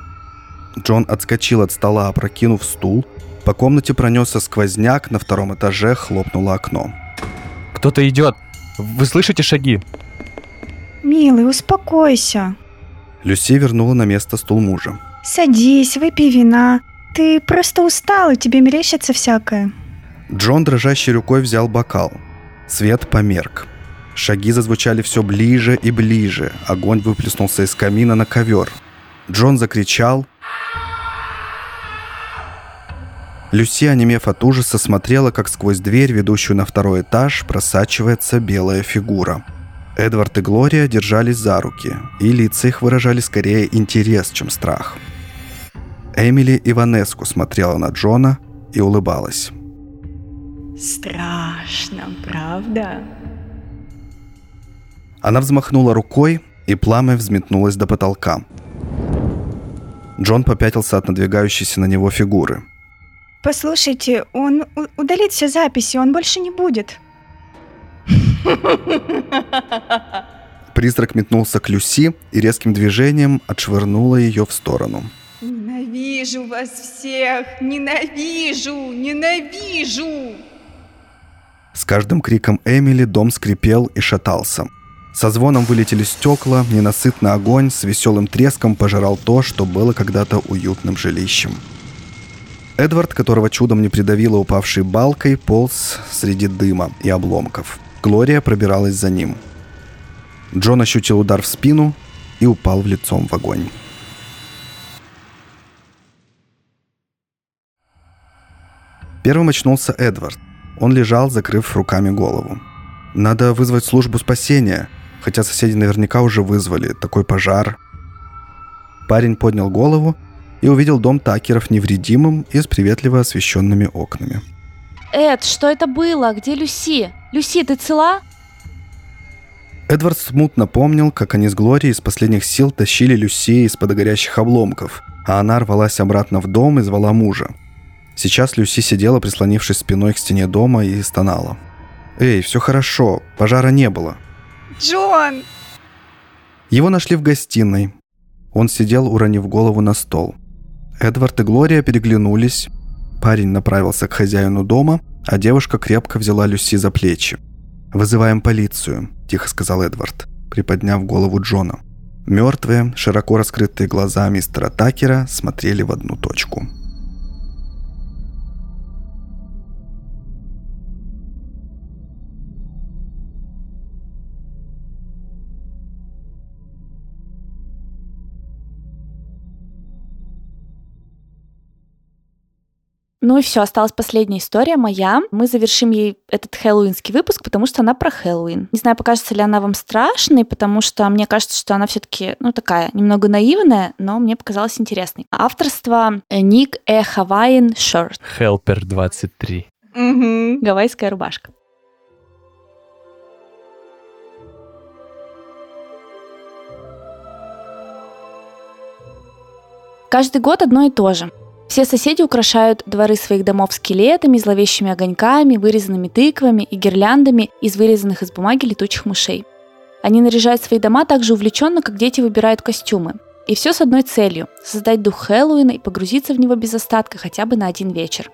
Джон отскочил от стола, опрокинув стул. По комнате пронесся сквозняк, на втором этаже хлопнуло окно. Кто-то идет. Вы слышите шаги? Милый, успокойся. Люси вернула на место стул мужа. Садись, выпей вина. Ты просто устал, и тебе мерещится всякое. Джон дрожащей рукой взял бокал. Свет померк. Шаги зазвучали все ближе и ближе. Огонь выплеснулся из камина на ковер. Джон закричал. Люси, онемев от ужаса, смотрела, как сквозь дверь, ведущую на второй этаж, просачивается белая фигура. Эдвард и Глория держались за руки, и лица их выражали скорее интерес, чем страх. Эмили Иванеску смотрела на Джона и улыбалась. Страшно, правда? Она взмахнула рукой, и пламя взметнулось до потолка. Джон попятился от надвигающейся на него фигуры. Послушайте, он удалит все записи, он больше не будет. Призрак метнулся к Люси и резким движением отшвырнула ее в сторону. Ненавижу вас всех! Ненавижу! Ненавижу! С каждым криком Эмили дом скрипел и шатался. Со звоном вылетели стекла, ненасытный огонь с веселым треском пожирал то, что было когда-то уютным жилищем. Эдвард, которого чудом не придавило упавшей балкой, полз среди дыма и обломков. Глория пробиралась за ним. Джон ощутил удар в спину и упал в лицом в огонь. Первым очнулся Эдвард. Он лежал, закрыв руками голову. Надо вызвать службу спасения, хотя соседи наверняка уже вызвали. Такой пожар. Парень поднял голову и увидел дом Такеров невредимым и с приветливо освещенными окнами. Эд, что это было? Где Люси? Люси, ты цела? Эдвард смутно помнил, как они с Глорией из последних сил тащили Люси из-под горящих обломков, а она рвалась обратно в дом и звала мужа. Сейчас Люси сидела, прислонившись спиной к стене дома и стонала. «Эй, все хорошо, пожара не было». «Джон!» Его нашли в гостиной. Он сидел, уронив голову на стол. Эдвард и Глория переглянулись. Парень направился к хозяину дома, а девушка крепко взяла Люси за плечи. «Вызываем полицию», – тихо сказал Эдвард, приподняв голову Джона. Мертвые, широко раскрытые глаза мистера Такера смотрели в одну точку. Ну и все, осталась последняя история моя. Мы завершим ей этот хэллоуинский выпуск, потому что она про Хэллоуин. Не знаю, покажется ли она вам страшной, потому что мне кажется, что она все-таки, ну, такая, немного наивная, но мне показалась интересной. Авторство Ник Э Хавайин Шорт. Helper 23. Угу. Гавайская рубашка. Каждый год одно и то же. Все соседи украшают дворы своих домов скелетами, зловещими огоньками, вырезанными тыквами и гирляндами из вырезанных из бумаги летучих мышей. Они наряжают свои дома так же увлеченно, как дети выбирают костюмы. И все с одной целью – создать дух Хэллоуина и погрузиться в него без остатка хотя бы на один вечер.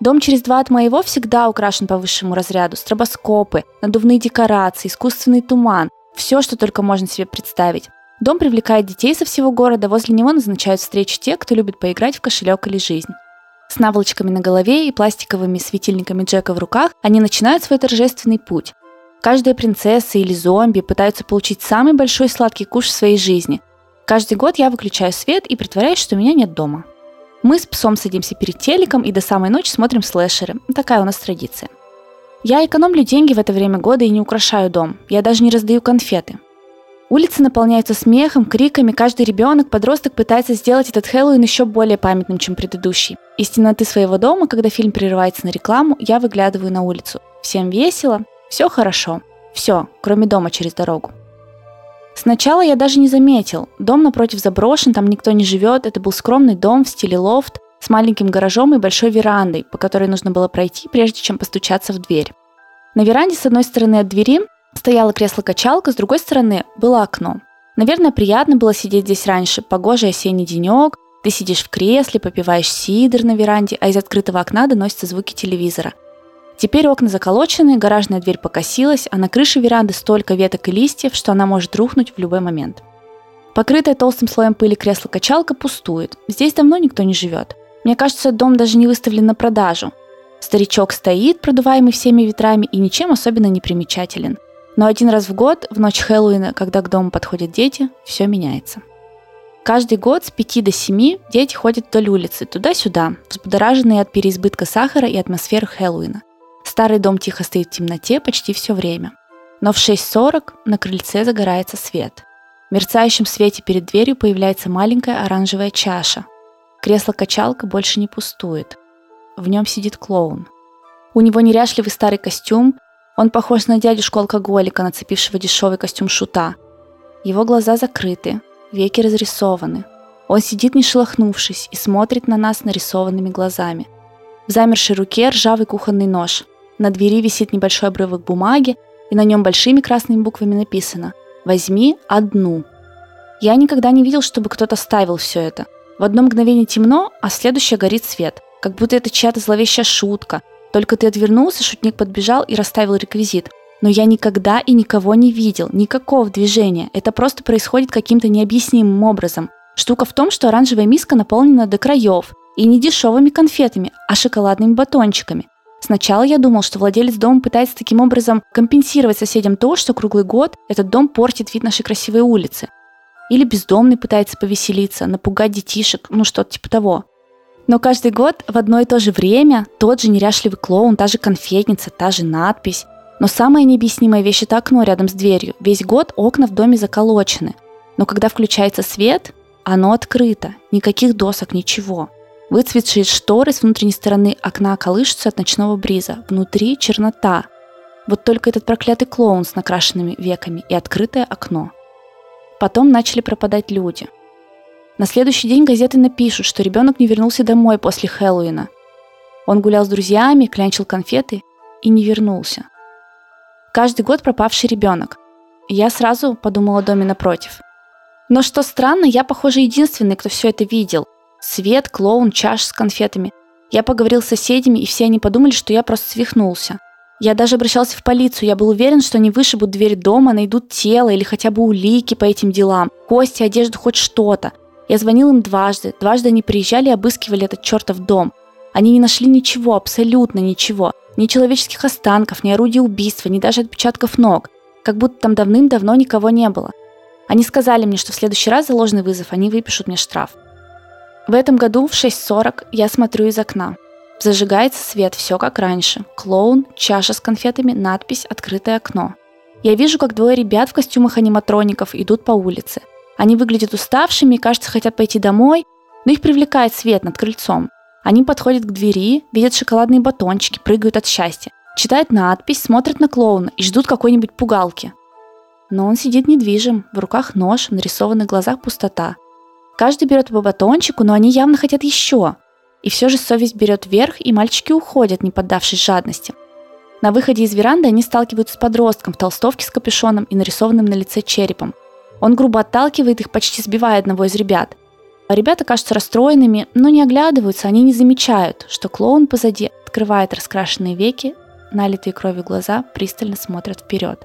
Дом через два от моего всегда украшен по высшему разряду. Стробоскопы, надувные декорации, искусственный туман. Все, что только можно себе представить. Дом привлекает детей со всего города, возле него назначают встречи те, кто любит поиграть в кошелек или жизнь. С наволочками на голове и пластиковыми светильниками Джека в руках они начинают свой торжественный путь. Каждая принцесса или зомби пытаются получить самый большой сладкий куш в своей жизни. Каждый год я выключаю свет и притворяюсь, что меня нет дома. Мы с псом садимся перед телеком и до самой ночи смотрим слэшеры. Такая у нас традиция. Я экономлю деньги в это время года и не украшаю дом. Я даже не раздаю конфеты. Улицы наполняются смехом, криками, каждый ребенок, подросток пытается сделать этот Хэллоуин еще более памятным, чем предыдущий. Из темноты своего дома, когда фильм прерывается на рекламу, я выглядываю на улицу. Всем весело, все хорошо. Все, кроме дома через дорогу. Сначала я даже не заметил. Дом напротив заброшен, там никто не живет. Это был скромный дом в стиле лофт с маленьким гаражом и большой верандой, по которой нужно было пройти, прежде чем постучаться в дверь. На веранде с одной стороны от двери Стояло кресло-качалка, с другой стороны было окно. Наверное, приятно было сидеть здесь раньше. Погожий осенний денек, ты сидишь в кресле, попиваешь сидр на веранде, а из открытого окна доносятся звуки телевизора. Теперь окна заколочены, гаражная дверь покосилась, а на крыше веранды столько веток и листьев, что она может рухнуть в любой момент. Покрытая толстым слоем пыли кресло-качалка пустует. Здесь давно никто не живет. Мне кажется, дом даже не выставлен на продажу. Старичок стоит, продуваемый всеми ветрами, и ничем особенно не примечателен – но один раз в год, в ночь Хэллоуина, когда к дому подходят дети, все меняется. Каждый год с 5 до 7 дети ходят вдоль улицы, туда-сюда, взбудораженные от переизбытка сахара и атмосферы Хэллоуина. Старый дом тихо стоит в темноте почти все время. Но в 6.40 на крыльце загорается свет. В мерцающем свете перед дверью появляется маленькая оранжевая чаша. Кресло-качалка больше не пустует. В нем сидит клоун. У него неряшливый старый костюм, он похож на дядюшку-алкоголика, нацепившего дешевый костюм шута. Его глаза закрыты, веки разрисованы. Он сидит не шелохнувшись и смотрит на нас нарисованными глазами. В замершей руке ржавый кухонный нож. На двери висит небольшой обрывок бумаги, и на нем большими красными буквами написано «Возьми одну». Я никогда не видел, чтобы кто-то ставил все это. В одно мгновение темно, а следующее горит свет. Как будто это чья-то зловещая шутка. Только ты отвернулся, шутник подбежал и расставил реквизит. Но я никогда и никого не видел, никакого движения. Это просто происходит каким-то необъяснимым образом. Штука в том, что оранжевая миска наполнена до краев. И не дешевыми конфетами, а шоколадными батончиками. Сначала я думал, что владелец дома пытается таким образом компенсировать соседям то, что круглый год этот дом портит вид нашей красивой улицы. Или бездомный пытается повеселиться, напугать детишек, ну что-то типа того. Но каждый год в одно и то же время тот же неряшливый клоун, та же конфетница, та же надпись. Но самая необъяснимая вещь – это окно рядом с дверью. Весь год окна в доме заколочены. Но когда включается свет, оно открыто. Никаких досок, ничего. Выцветшие шторы с внутренней стороны окна колышутся от ночного бриза. Внутри чернота. Вот только этот проклятый клоун с накрашенными веками и открытое окно. Потом начали пропадать люди. На следующий день газеты напишут, что ребенок не вернулся домой после Хэллоуина. Он гулял с друзьями, клянчил конфеты и не вернулся. Каждый год пропавший ребенок. Я сразу подумала о доме напротив. Но что странно, я, похоже, единственный, кто все это видел. Свет, клоун, чаш с конфетами. Я поговорил с соседями, и все они подумали, что я просто свихнулся. Я даже обращался в полицию, я был уверен, что они вышибут дверь дома, найдут тело или хотя бы улики по этим делам, кости, одежду, хоть что-то. Я звонил им дважды, дважды они приезжали и обыскивали этот чертов дом. Они не нашли ничего, абсолютно ничего. Ни человеческих останков, ни орудий убийства, ни даже отпечатков ног. Как будто там давным-давно никого не было. Они сказали мне, что в следующий раз за ложный вызов они выпишут мне штраф. В этом году в 6.40 я смотрю из окна. Зажигается свет, все как раньше. Клоун, чаша с конфетами, надпись «Открытое окно». Я вижу, как двое ребят в костюмах аниматроников идут по улице. Они выглядят уставшими и, кажется, хотят пойти домой, но их привлекает свет над крыльцом. Они подходят к двери, видят шоколадные батончики, прыгают от счастья. Читают надпись, смотрят на клоуна и ждут какой-нибудь пугалки. Но он сидит недвижим, в руках нож, в нарисованных глазах пустота. Каждый берет по батончику, но они явно хотят еще. И все же совесть берет верх, и мальчики уходят, не поддавшись жадности. На выходе из веранды они сталкиваются с подростком в толстовке с капюшоном и нарисованным на лице черепом. Он грубо отталкивает их, почти сбивая одного из ребят. А ребята кажутся расстроенными, но не оглядываются, они не замечают, что клоун позади открывает раскрашенные веки, налитые кровью глаза пристально смотрят вперед.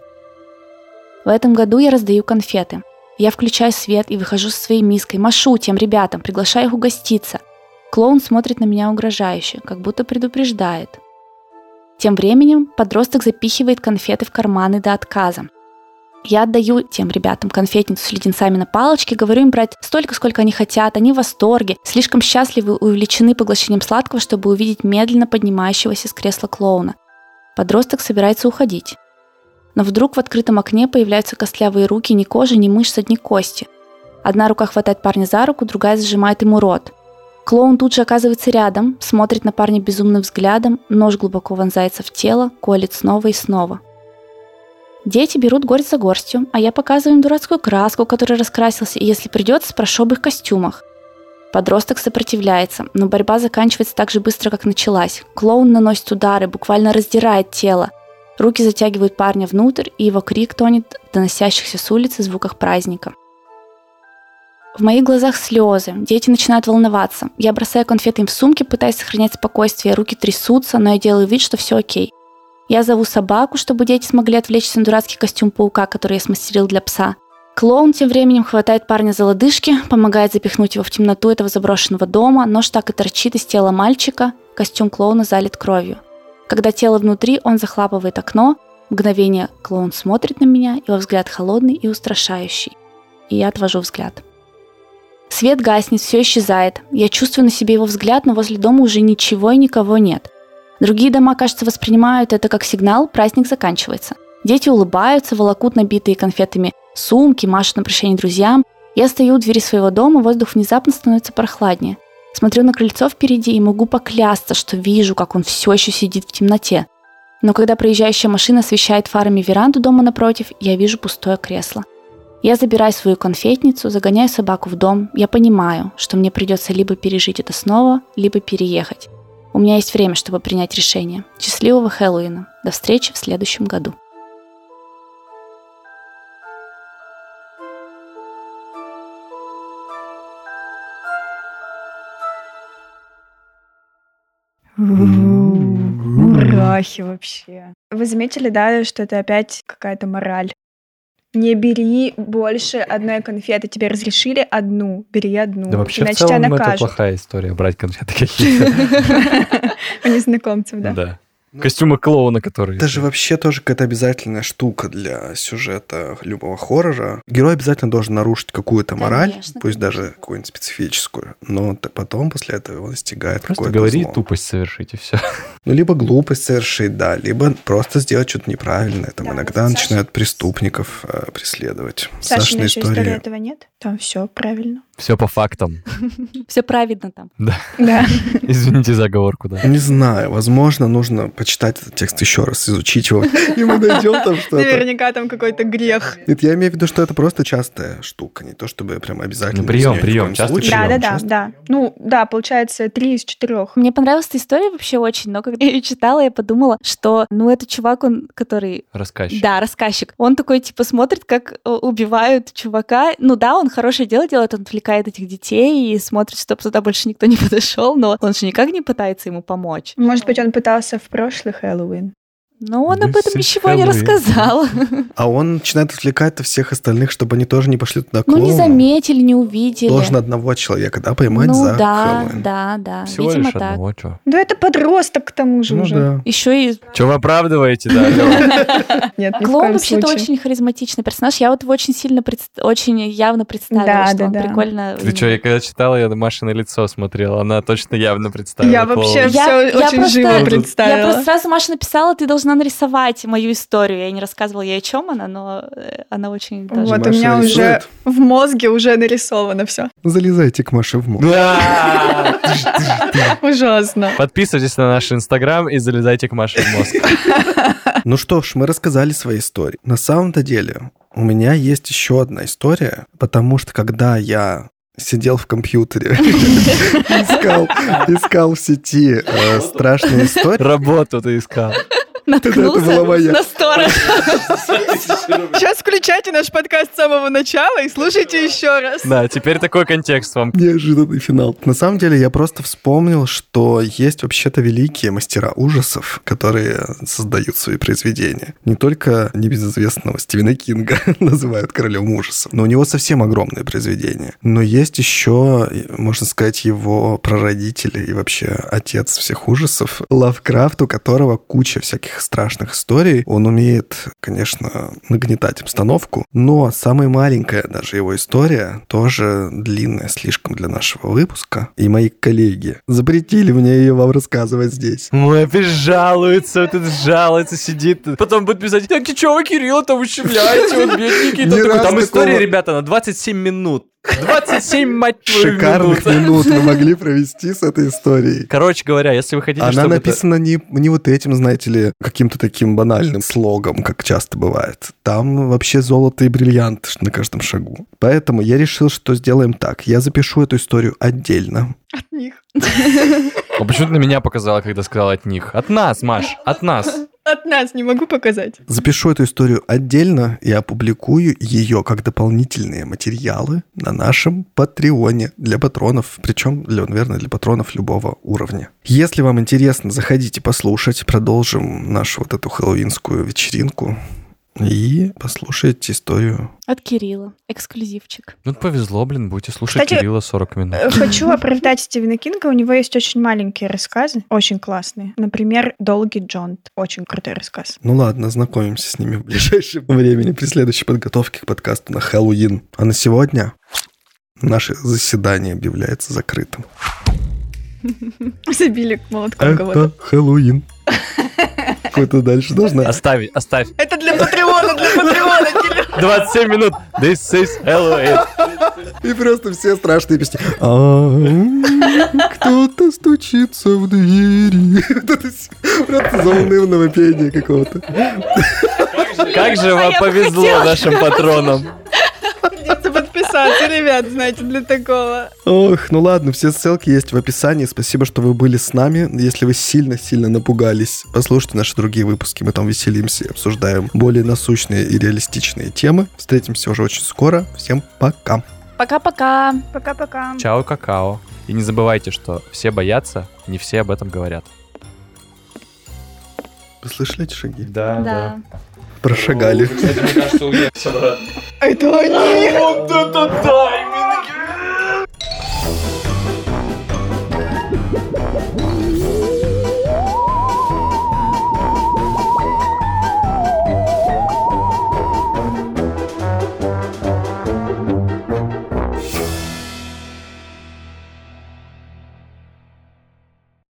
В этом году я раздаю конфеты. Я включаю свет и выхожу со своей миской, машу тем ребятам, приглашаю их угоститься. Клоун смотрит на меня угрожающе, как будто предупреждает. Тем временем подросток запихивает конфеты в карманы до отказа. Я отдаю тем ребятам конфетницу с леденцами на палочке, говорю им брать столько, сколько они хотят, они в восторге, слишком счастливы и увлечены поглощением сладкого, чтобы увидеть медленно поднимающегося с кресла клоуна. Подросток собирается уходить. Но вдруг в открытом окне появляются костлявые руки, ни кожи, ни мышцы, ни кости. Одна рука хватает парня за руку, другая зажимает ему рот. Клоун тут же оказывается рядом, смотрит на парня безумным взглядом, нож глубоко вонзается в тело, колет снова и снова. Дети берут горсть за горстью, а я показываю им дурацкую краску, которой раскрасился, и если придется, спрошу об их костюмах. Подросток сопротивляется, но борьба заканчивается так же быстро, как началась. Клоун наносит удары, буквально раздирает тело. Руки затягивают парня внутрь, и его крик тонет в доносящихся с улицы звуках праздника. В моих глазах слезы, дети начинают волноваться. Я бросаю конфеты им в сумки, пытаясь сохранять спокойствие, руки трясутся, но я делаю вид, что все окей. Я зову собаку, чтобы дети смогли отвлечься на дурацкий костюм паука, который я смастерил для пса. Клоун тем временем хватает парня за лодыжки, помогает запихнуть его в темноту этого заброшенного дома, нож так и торчит из тела мальчика, костюм клоуна залит кровью. Когда тело внутри, он захлапывает окно, мгновение клоун смотрит на меня, его взгляд холодный и устрашающий. И я отвожу взгляд. Свет гаснет, все исчезает. Я чувствую на себе его взгляд, но возле дома уже ничего и никого нет. Другие дома, кажется, воспринимают это как сигнал, праздник заканчивается. Дети улыбаются, волокут набитые конфетами сумки, машут на прощание друзьям. Я стою у двери своего дома, воздух внезапно становится прохладнее. Смотрю на крыльцо впереди и могу поклясться, что вижу, как он все еще сидит в темноте. Но когда проезжающая машина освещает фарами веранду дома напротив, я вижу пустое кресло. Я забираю свою конфетницу, загоняю собаку в дом. Я понимаю, что мне придется либо пережить это снова, либо переехать. У меня есть время, чтобы принять решение. Счастливого Хэллоуина. До встречи в следующем году. Мурахи вообще. Вы заметили, да, что это опять какая-то мораль? Не бери больше одной конфеты. Тебе разрешили одну, бери одну. Да вообще в иначе тебя целом это плохая история, брать конфеты какие-то. У незнакомцев, да. Да. Костюмы клоуна, которые... Это же вообще тоже какая-то обязательная штука для сюжета любого хоррора. Герой обязательно должен нарушить какую-то мораль, Конечно, пусть конечно. даже какую-нибудь специфическую, но потом после этого его настигает Просто какое-то говори зло. тупость совершить, и все. Ну, либо глупость совершить, да, либо просто сделать что-то неправильное. Там Да, иногда Саша- начинают преступников э, преследовать. Сашина Сашина еще истории история. этого нет? Там все правильно. Все по фактам. Все праведно там. Да. Извините за оговорку, да. Не знаю, возможно, нужно почитать этот текст еще раз, изучить его, и мы найдем там что-то. Наверняка там какой-то грех. Нет, я имею в виду, что это просто частая штука, не то чтобы прям обязательно. Ну, прием, прием, прием. Да, да, да, Часто. да. Ну, да, получается, три из четырех. Мне понравилась эта история вообще очень, но когда я ее читала, я подумала, что, ну, это чувак, он, который Рассказчик. Да, рассказчик. Он такой, типа, смотрит, как э, убивают чувака. Ну да, он хорошее дело делает, он отвлекает этих детей и смотрит, чтобы туда больше никто не подошел, но он же никак не пытается ему помочь. Может быть, он пытался в прошлый Хэллоуин. Но он Да об этом все ничего не рассказал. А он начинает отвлекать всех остальных, чтобы они тоже не пошли туда Ну, не заметили, не увидели. Должен одного человека, да, поймать ну за да, Хэллоуин. да, да. Всего Видимо, лишь так. одного, чё? Да это подросток к тому же Ну уже. да. Еще и Чё вы оправдываете, да? Нет, Клоун вообще-то очень харизматичный персонаж. Я вот его очень сильно, очень явно представила, что он прикольно... Ты что, я когда читала, я на Машино лицо смотрела, она точно явно представила. Я вообще клоуна. всё очень живо Я представила. просто сразу Маша написала, ты должна нарисовать мою историю. Я не рассказывала ей, о чем она, но э, она очень тоже... Вот у Маша меня уже рисует. в мозге уже нарисовано все. Залезайте к Маше в мозг. Да! Ужасно. Подписывайтесь на наш инстаграм и залезайте к Маше в мозг. Ну что ж, мы рассказали свои истории. На самом-то деле, у меня есть еще одна история, потому что когда я сидел в компьютере, искал, искал в сети э, страшные истории, Работу ты искал. Наткнулся на сторож. Сейчас включайте наш подкаст с самого начала и слушайте еще раз. Да, теперь такой контекст вам. Неожиданный финал. На самом деле, я просто вспомнил, что есть вообще-то великие мастера ужасов, которые создают свои произведения. Не только небезызвестного Стивена Кинга называют королем ужасов, но у него совсем огромные произведения. Но есть еще, можно сказать, его прародители и вообще отец всех ужасов, Лавкрафт, у которого куча всяких страшных историй. Он умеет, конечно, нагнетать обстановку, но самая маленькая даже его история тоже длинная слишком для нашего выпуска. И мои коллеги запретили мне ее вам рассказывать здесь. Ой, опять жалуется, вот этот жалуется, сидит. Потом будет писать, так и чё вы Кирилла там ущемляете, вот бедненький. Там история, ребята, на 27 минут. 27, мать твою, Шикарных минут. минут мы могли провести с этой историей. Короче говоря, если вы хотите, Она чтобы это- написана не, не вот этим, знаете ли, каким-то таким банальным слогом, как часто бывает. Там вообще золото и бриллианты на каждом шагу. Поэтому я решил, что сделаем так. Я запишу эту историю отдельно. От них. А почему ты на меня показала, когда сказала от них? От нас, Маш, от нас. От нас не могу показать. Запишу эту историю отдельно и опубликую ее как дополнительные материалы на нашем Патреоне для патронов, причем, для, наверное, для патронов любого уровня. Если вам интересно, заходите послушать, продолжим нашу вот эту хэллоуинскую вечеринку и послушайте историю. От Кирилла. Эксклюзивчик. Ну, повезло, блин, будете слушать Кстати, Кирилла 40 минут. Э, Хочу оправдать Стивена Кинга. У него есть очень маленькие рассказы, очень классные. Например, «Долгий Джон». Очень крутой рассказ. Ну ладно, знакомимся с ними в ближайшем времени при следующей подготовке к подкасту на Хэллоуин. А на сегодня Наше заседание объявляется закрытым. Забили молотком кого-то. Это Хэллоуин. Какой-то дальше должна. Оставь, оставь. Это для Патреона, для Патреона. 27 минут. This is Halloween. И просто все страшные песни. А, Кто-то стучится в двери. Просто заунывного пения какого-то. Как же вам повезло нашим патронам. Подписаться, ребят, знаете, для такого. Ох, ну ладно, все ссылки есть в описании. Спасибо, что вы были с нами. Если вы сильно-сильно напугались, послушайте наши другие выпуски. Мы там веселимся и обсуждаем более насущные и реалистичные темы. Встретимся уже очень скоро. Всем пока. Пока-пока. Пока-пока. Чао, какао. И не забывайте, что все боятся, не все об этом говорят. Вы слышали эти шаги? Да. Прошагали. Кстати, мне кажется. Это они! Вот это да!